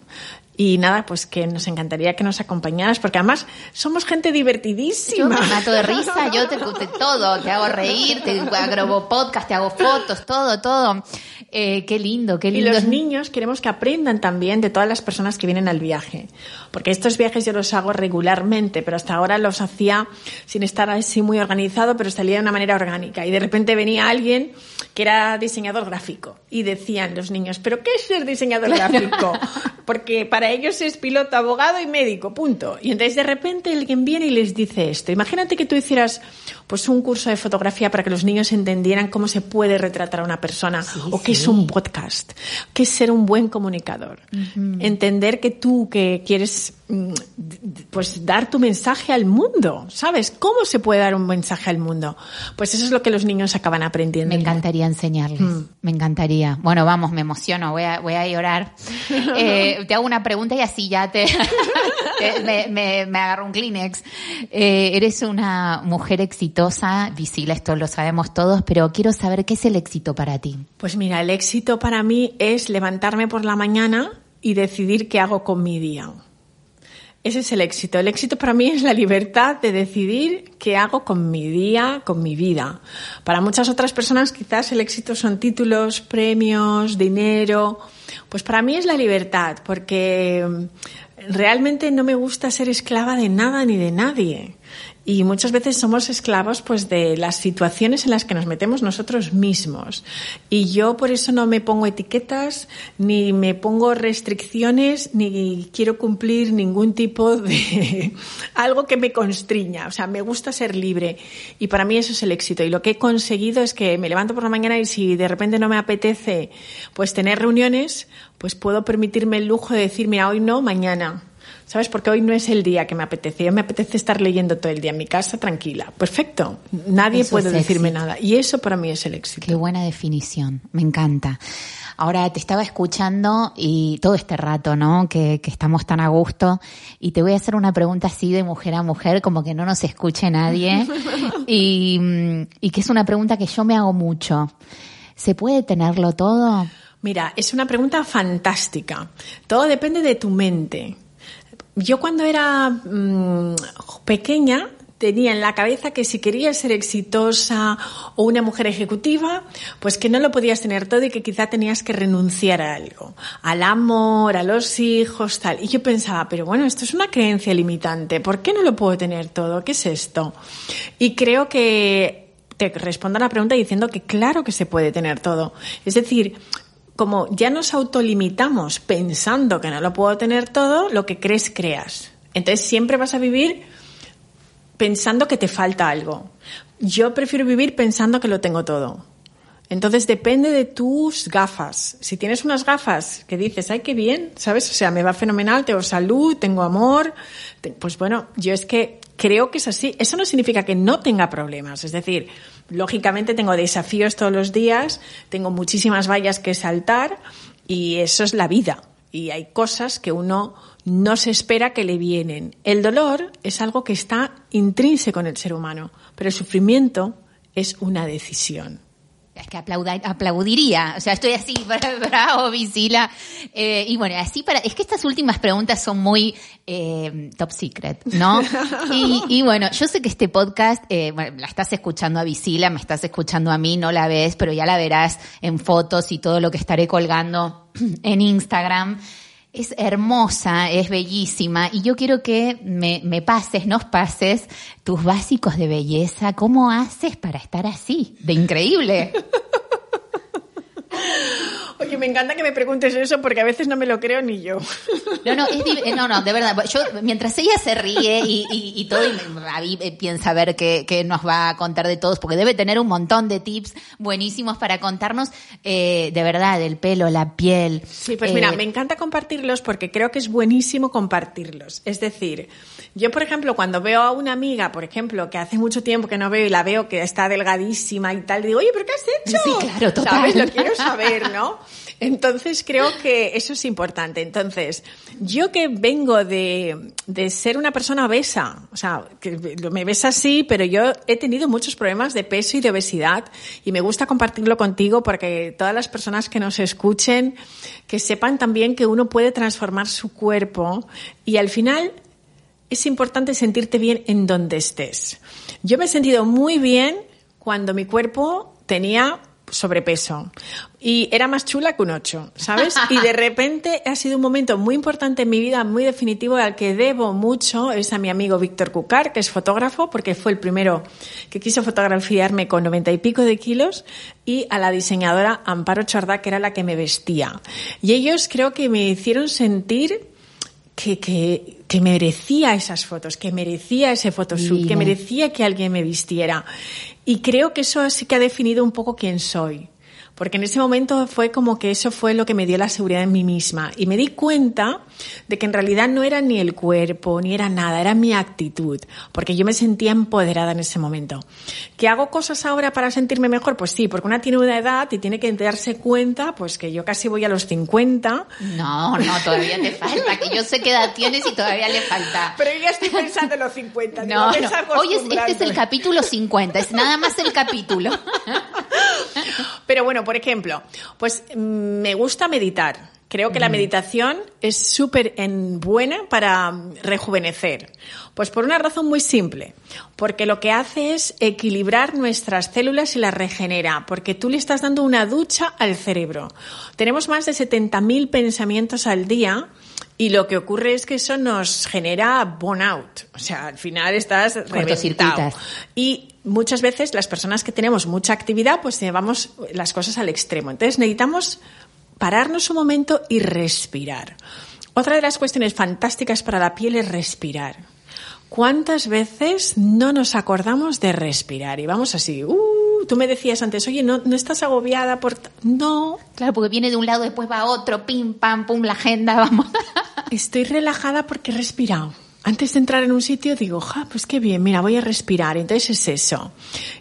Y nada, pues que nos encantaría que nos acompañaras, porque además somos gente Yo divertidísima. me mato de risa, yo te, te- todo, te hago reír, te grabo podcast, te hago fotos, todo, todo. Eh, qué lindo, qué Y lindo. los niños queremos que aprendan también de todas las personas que vienen al viaje. Porque estos viajes yo los hago regularmente, pero hasta ahora los hacía sin estar así muy organizado, pero salía de una manera orgánica. Y de repente venía alguien que era diseñador gráfico. Y decían los niños, ¿pero qué es ser diseñador gráfico? Porque para ellos es piloto, abogado y médico, punto. Y entonces de repente alguien viene y les dice esto. Imagínate que tú hicieras pues un curso de fotografía para que los niños entendieran cómo se puede retratar a una persona o qué es un podcast, qué es ser un buen comunicador. Entender que tú que quieres mm, d- d- pues dar tu mensaje al mundo, ¿sabes? ¿Cómo se puede dar un mensaje al mundo? Pues eso es lo que los niños acaban aprendiendo. Me encantaría enseñarles, Mm. me encantaría. Bueno, vamos, me emociono, voy a, voy a llorar. Eh, te hago una pregunta y así ya te, te- me, me, me agarro un Kleenex. Eh, eres una mujer exitosa, Visila, esto lo sabemos todos, pero quiero saber qué es el éxito para ti. Pues mira, el éxito para mí es levantarme por la mañana y decidir qué hago con mi día. Ese es el éxito. El éxito para mí es la libertad de decidir qué hago con mi día, con mi vida. Para muchas otras personas quizás el éxito son títulos, premios, dinero. Pues para mí es la libertad, porque mm, realmente no me gusta ser esclava de nada ni de nadie. Y muchas veces somos esclavos pues de las situaciones en las que nos metemos nosotros mismos. Y yo por eso no me pongo etiquetas, ni me pongo restricciones, ni quiero cumplir ningún tipo de algo que me constriña. O sea, me gusta ser libre. Y para mí eso es el éxito. Y lo que he conseguido es que me levanto por la mañana y si de repente no me apetece pues tener reuniones, pues puedo permitirme el lujo de decir, mira, hoy no, mañana. ¿Sabes? Porque hoy no es el día que me apetece. Hoy me apetece estar leyendo todo el día en mi casa tranquila. Perfecto. Nadie Eso puede decirme éxito. nada. Y eso para mí es el éxito. Qué buena definición, me encanta. Ahora te estaba escuchando y todo este rato, ¿no? Que, que estamos tan a gusto y te voy a hacer una pregunta así de mujer a mujer, como que no nos escuche nadie y, y que es una pregunta que yo me hago mucho. ¿Se puede tenerlo todo? Mira, es una pregunta fantástica. Todo depende de tu mente. Yo cuando era mm, pequeña tenía en la cabeza que si querías ser exitosa o una mujer ejecutiva, pues que no lo podías tener todo y que quizá tenías que renunciar a algo, al amor, a los hijos, tal. Y yo pensaba, pero bueno, esto es una creencia limitante, ¿por qué no lo puedo tener todo? ¿Qué es esto? Y creo que te respondo a la pregunta diciendo que claro que se puede tener todo. Es decir, como ya nos autolimitamos pensando que no lo puedo tener todo, lo que crees, creas. Entonces siempre vas a vivir pensando que te falta algo. Yo prefiero vivir pensando que lo tengo todo. Entonces depende de tus gafas. Si tienes unas gafas que dices, ay, qué bien, ¿sabes? O sea, me va fenomenal, tengo salud, tengo amor, pues bueno, yo es que creo que es así. Eso no significa que no tenga problemas. Es decir, lógicamente tengo desafíos todos los días, tengo muchísimas vallas que saltar y eso es la vida. Y hay cosas que uno no se espera que le vienen. El dolor es algo que está intrínseco en el ser humano, pero el sufrimiento es una decisión. Es que aplauda- aplaudiría, o sea, estoy así, bravo, Visila. Eh, y bueno, así para, es que estas últimas preguntas son muy eh, top secret, ¿no? Y, y bueno, yo sé que este podcast, eh, bueno, la estás escuchando a Visila, me estás escuchando a mí, no la ves, pero ya la verás en fotos y todo lo que estaré colgando en Instagram. Es hermosa, es bellísima y yo quiero que me, me pases, nos pases tus básicos de belleza. ¿Cómo haces para estar así? De increíble. Oye, me encanta que me preguntes eso porque a veces no me lo creo ni yo. No, no, es no, no, de verdad. Yo, mientras ella se ríe y, y, y todo, y me- Avi, eh, piensa ver qué, qué nos va a contar de todos, porque debe tener un montón de tips buenísimos para contarnos, eh, de verdad, el pelo, la piel. Sí, pues Eh, mira, me encanta compartirlos porque creo que es buenísimo compartirlos. Es decir, yo, por ejemplo, cuando veo a una amiga, por ejemplo, que hace mucho tiempo que no veo y la veo que está delgadísima y tal, digo, oye, ¿pero qué has hecho? Sí, claro, total. ¿Sabes? Lo quiero saber, ¿no? Entonces creo que eso es importante. Entonces, yo que vengo de, de ser una persona obesa, o sea, que me ves así, pero yo he tenido muchos problemas de peso y de obesidad y me gusta compartirlo contigo porque todas las personas que nos escuchen, que sepan también que uno puede transformar su cuerpo y al final es importante sentirte bien en donde estés. Yo me he sentido muy bien cuando mi cuerpo tenía sobrepeso y era más chula que un 8, ¿sabes? Y de repente ha sido un momento muy importante en mi vida, muy definitivo, al que debo mucho, es a mi amigo Víctor Cucar, que es fotógrafo, porque fue el primero que quiso fotografiarme con 90 y pico de kilos, y a la diseñadora Amparo Chardá, que era la que me vestía. Y ellos creo que me hicieron sentir que, que, que merecía esas fotos, que merecía ese photoshoot, que merecía que alguien me vistiera. Y creo que eso sí que ha definido un poco quién soy porque en ese momento fue como que eso fue lo que me dio la seguridad en mí misma. Y me di cuenta de que en realidad no era ni el cuerpo, ni era nada, era mi actitud, porque yo me sentía empoderada en ese momento. ¿Que hago cosas ahora para sentirme mejor? Pues sí, porque una tiene una edad y tiene que darse cuenta, pues que yo casi voy a los 50. No, no, todavía te falta, que yo sé qué edad tienes y todavía le falta. Pero yo ya estoy pensando en los 50. No, no. Hoy este es el capítulo 50, es nada más el capítulo. Pero bueno, por ejemplo, pues mm, me gusta meditar. Creo que la meditación es súper buena para rejuvenecer. Pues por una razón muy simple. Porque lo que hace es equilibrar nuestras células y las regenera. Porque tú le estás dando una ducha al cerebro. Tenemos más de 70.000 pensamientos al día y lo que ocurre es que eso nos genera burnout. O sea, al final estás reventado. Y muchas veces las personas que tenemos mucha actividad, pues llevamos las cosas al extremo. Entonces necesitamos pararnos un momento y respirar. Otra de las cuestiones fantásticas para la piel es respirar. ¿Cuántas veces no nos acordamos de respirar? Y vamos así, uh, tú me decías antes, oye, ¿no, no estás agobiada por...? No. Claro, porque viene de un lado, después va a otro, pim, pam, pum, la agenda, vamos. Estoy relajada porque he respirado antes de entrar en un sitio digo, ja, pues qué bien, mira, voy a respirar. Entonces es eso.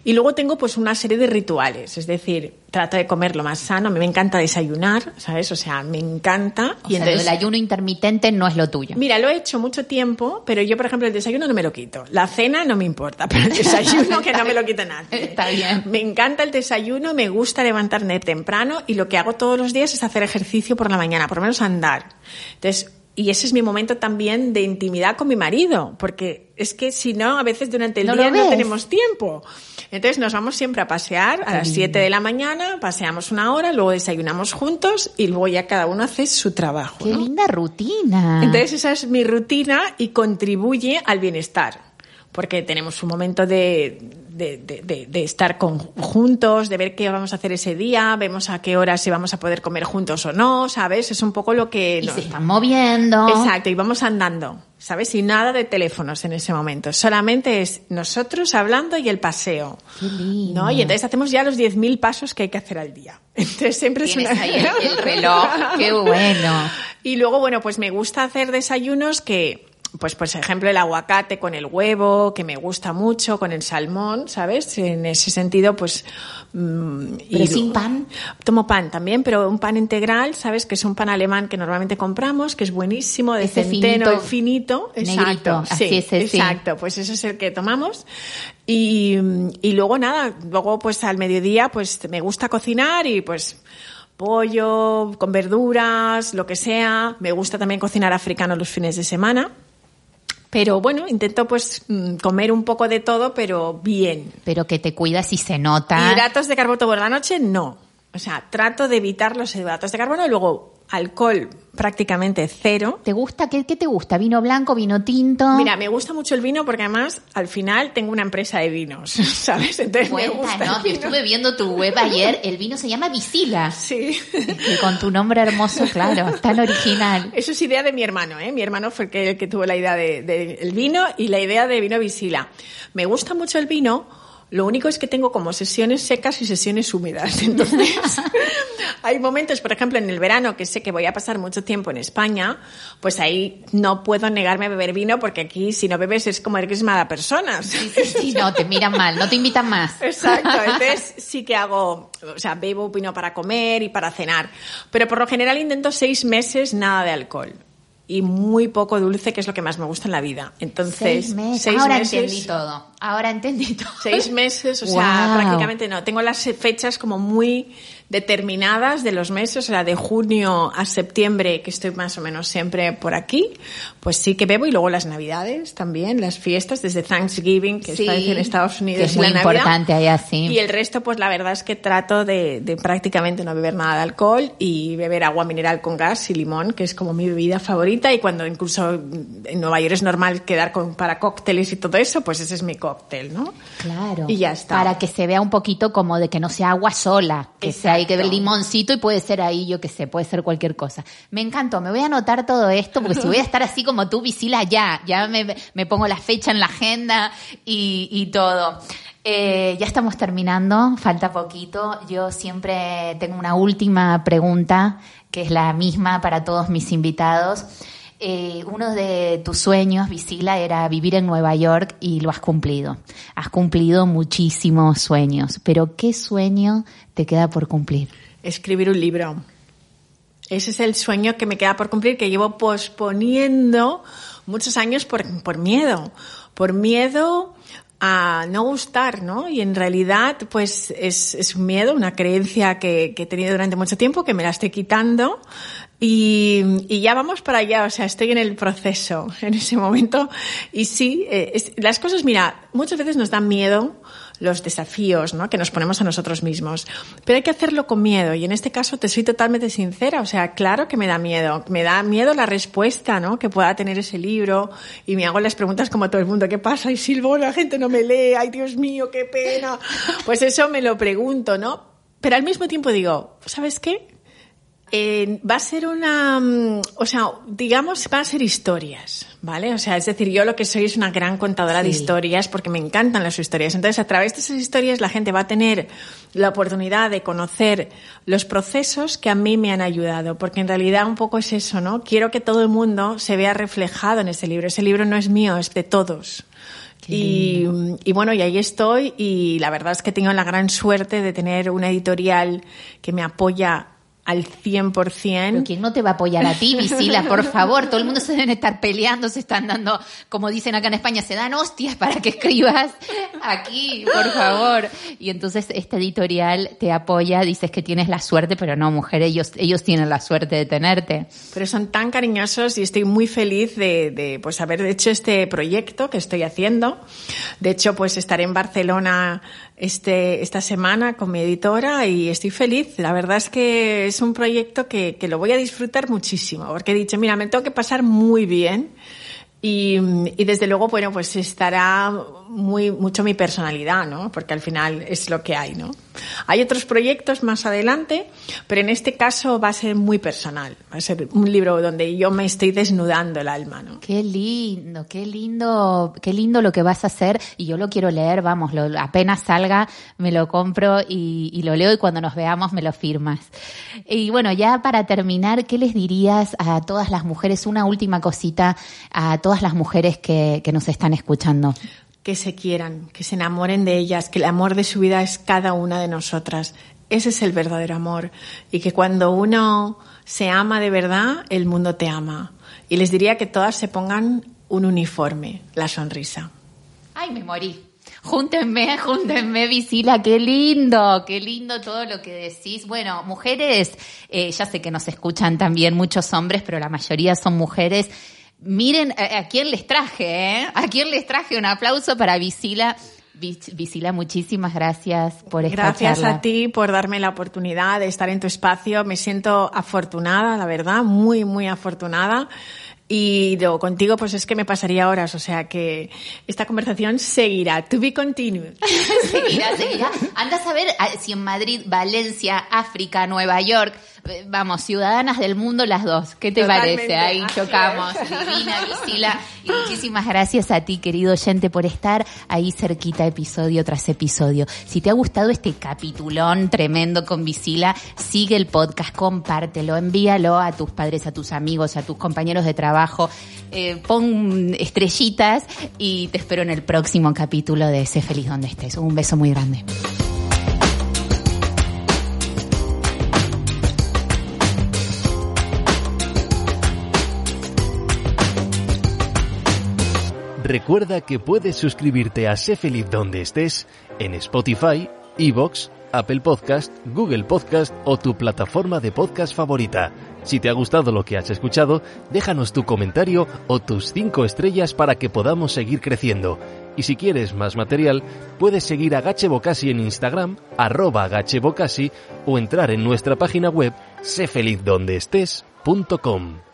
Y luego tengo pues una serie de rituales, es decir, trato de comer lo más sano, a mí me encanta desayunar, ¿sabes? O sea, me encanta. y entonces, el ayuno intermitente no es lo tuyo. Mira, lo he hecho mucho tiempo, pero yo, por ejemplo, el desayuno no me lo quito. La cena no me importa, pero el desayuno que no me lo quite nadie. Está bien. Me encanta el desayuno, me gusta levantarme temprano y lo que hago todos los días es hacer ejercicio por la mañana, por lo menos andar. Entonces, y ese es mi momento también de intimidad con mi marido, porque es que si no, a veces durante el día no tenemos tiempo. Entonces nos vamos siempre a pasear a las 7 de la mañana, paseamos una hora, luego desayunamos juntos y luego ya cada uno hace su trabajo. Qué linda rutina. Entonces esa es mi rutina y contribuye al bienestar porque tenemos un momento de, de, de, de, estar con, juntos, de ver qué vamos a hacer ese día, vemos a qué hora si vamos a poder comer juntos o no, ¿sabes? Es un poco lo que... Y se están moviendo. Exacto, y vamos andando, ¿sabes? Y nada de teléfonos en ese momento, solamente es nosotros hablando y el paseo. Qué lindo. ¿no? Y entonces hacemos ya los 10.000 pasos que hay que hacer al día. Entonces siempre es una... ahí el reloj, qué bueno. Y luego, bueno, pues me gusta hacer desayunos que pues por ejemplo el aguacate con el huevo que me gusta mucho con el salmón sabes en ese sentido pues mm, pero sin pan tomo pan también pero un pan integral sabes que es un pan alemán que normalmente compramos que es buenísimo de centeno finito, exacto sí, exacto pues ese es el que tomamos. Y, y luego nada luego pues al mediodía pues me gusta cocinar y pues pollo, con verduras, lo que sea. Me gusta también cocinar africano los fines de semana. Pero bueno, intento pues mm, comer un poco de todo, pero bien. Pero que te cuidas y se nota. Hidratos de carbono por la noche, no. O sea, trato de evitar los hidratos de carbono y luego alcohol prácticamente cero. ¿Te gusta? ¿Qué, ¿Qué, te gusta? ¿Vino blanco, vino tinto? Mira, me gusta mucho el vino porque además al final tengo una empresa de vinos, ¿sabes? Entonces me gusta. ¿no? estuve viendo tu web ayer, el vino se llama Visila. Sí. Y con tu nombre hermoso, claro, tan original. Eso es idea de mi hermano, ¿eh? Mi hermano fue el que, tuvo la idea del de, vino y la idea de vino Visila. Me gusta mucho el vino Lo único es que tengo como sesiones secas y sesiones húmedas. Entonces, hay momentos, por ejemplo, en el verano, que sé que voy a pasar mucho tiempo en España, pues ahí no puedo negarme a beber vino porque aquí si no bebes es como eres mala persona. Sí, sí, sí, no, te miran mal, no te invitan más. Exacto, entonces sí que hago, o sea, bebo vino para comer y para cenar. Pero por lo general intento seis meses nada de alcohol y muy poco dulce, que es lo que más me gusta en la vida. Entonces, seis meses. Ahora entendí todo. Ahora entendí todo. Seis meses, o sea, prácticamente no. Tengo las fechas como muy determinadas de los meses, o sea, de junio a septiembre, que estoy más o menos siempre por aquí, pues sí que bebo y luego las navidades también, las fiestas, desde Thanksgiving, que está en Estados Unidos, que es muy importante allá, sí. Y el resto, pues la verdad es que trato de, de, prácticamente no beber nada de alcohol y beber agua mineral con gas y limón, que es como mi bebida favorita y cuando incluso en Nueva York es normal quedar con, para cócteles y todo eso, pues ese es mi cóctel, ¿no? Claro. Y ya está. Para que se vea un poquito como de que no sea agua sola, que sea que el limoncito y puede ser ahí, yo qué sé, puede ser cualquier cosa. Me encantó, me voy a anotar todo esto porque si voy a estar así como tú, Visila, ya, ya me, me pongo la fecha en la agenda y, y todo. Eh, ya estamos terminando, falta poquito. Yo siempre tengo una última pregunta que es la misma para todos mis invitados. Eh, uno de tus sueños, Visila, era vivir en Nueva York y lo has cumplido. Has cumplido muchísimos sueños, pero ¿qué sueño te queda por cumplir? Escribir un libro. Ese es el sueño que me queda por cumplir, que llevo posponiendo muchos años por, por miedo. Por miedo a no gustar, ¿no? Y en realidad, pues es, un miedo, una creencia que, que, he tenido durante mucho tiempo, que me la estoy quitando, y, y, ya vamos para allá, o sea, estoy en el proceso en ese momento. Y sí, eh, las cosas, mira, muchas veces nos dan miedo los desafíos ¿no? que nos ponemos a nosotros mismos. Pero hay que hacerlo con miedo. Y en este caso te soy totalmente sincera. O sea, claro que me da miedo. Me da miedo la respuesta ¿no? que pueda tener ese libro. Y me hago las preguntas como todo el mundo. ¿Qué pasa? Y silbo, la gente no me lee. Ay, Dios mío, qué pena. Pues eso me lo pregunto, ¿no? Pero al mismo tiempo digo, ¿sabes qué? Eh, va a ser una, o sea, digamos, va a ser historias, ¿vale? O sea, es decir, yo lo que soy es una gran contadora sí. de historias porque me encantan las historias. Entonces, a través de esas historias la gente va a tener la oportunidad de conocer los procesos que a mí me han ayudado, porque en realidad un poco es eso, ¿no? Quiero que todo el mundo se vea reflejado en ese libro. Ese libro no es mío, es de todos. Y, y, bueno, y ahí estoy y la verdad es que tengo la gran suerte de tener una editorial que me apoya al 100%. Pero ¿quién no te va a apoyar a ti, Visila? Por favor, todo el mundo se deben estar peleando, se están dando, como dicen acá en España, se dan hostias para que escribas aquí, por favor. Y entonces esta editorial te apoya, dices que tienes la suerte, pero no, mujer, ellos, ellos tienen la suerte de tenerte. Pero son tan cariñosos y estoy muy feliz de, de pues haber hecho este proyecto que estoy haciendo. De hecho, pues estaré en Barcelona este, esta semana con mi editora y estoy feliz. La verdad es que es un proyecto que, que lo voy a disfrutar muchísimo, porque he dicho, mira, me tengo que pasar muy bien. Y, y, desde luego, bueno, pues estará muy, mucho mi personalidad, ¿no? Porque al final es lo que hay, ¿no? Hay otros proyectos más adelante, pero en este caso va a ser muy personal. Va a ser un libro donde yo me estoy desnudando el alma, ¿no? Qué lindo, qué lindo, qué lindo lo que vas a hacer. Y yo lo quiero leer, vamos, lo, apenas salga, me lo compro y, y lo leo y cuando nos veamos me lo firmas. Y bueno, ya para terminar, ¿qué les dirías a todas las mujeres? Una última cosita a todas todas las mujeres que, que nos están escuchando? Que se quieran, que se enamoren de ellas, que el amor de su vida es cada una de nosotras. Ese es el verdadero amor. Y que cuando uno se ama de verdad, el mundo te ama. Y les diría que todas se pongan un uniforme, la sonrisa. Ay, me morí. Júntenme, júntenme, Visila, qué lindo, qué lindo todo lo que decís. Bueno, mujeres, eh, ya sé que nos escuchan también muchos hombres, pero la mayoría son mujeres. Miren a, a quién les traje, ¿eh? A quién les traje un aplauso para Visila. Visila, muchísimas gracias por esta Gracias charla. a ti por darme la oportunidad de estar en tu espacio. Me siento afortunada, la verdad, muy, muy afortunada. Y luego contigo, pues es que me pasaría horas, o sea que esta conversación seguirá. To be continued. seguirá, seguirá. Anda a saber si en Madrid, Valencia, África, Nueva York, vamos, ciudadanas del mundo las dos. ¿Qué te parece? Ahí chocamos. Divina, Visila. Y muchísimas gracias a ti, querido oyente, por estar ahí cerquita episodio tras episodio. Si te ha gustado este capitulón tremendo con Visila, sigue el podcast, compártelo, envíalo a tus padres, a tus amigos, a tus compañeros de trabajo. Eh, pon estrellitas y te espero en el próximo capítulo de Sé feliz donde estés. Un beso muy grande. Recuerda que puedes suscribirte a Sé Feliz donde estés en Spotify, Evox, Apple Podcast, Google Podcast o tu plataforma de podcast favorita. Si te ha gustado lo que has escuchado, déjanos tu comentario o tus 5 estrellas para que podamos seguir creciendo. Y si quieres más material, puedes seguir a Gache Bocasi en Instagram, arroba Bocasi, o entrar en nuestra página web sefelizdondeestés.com.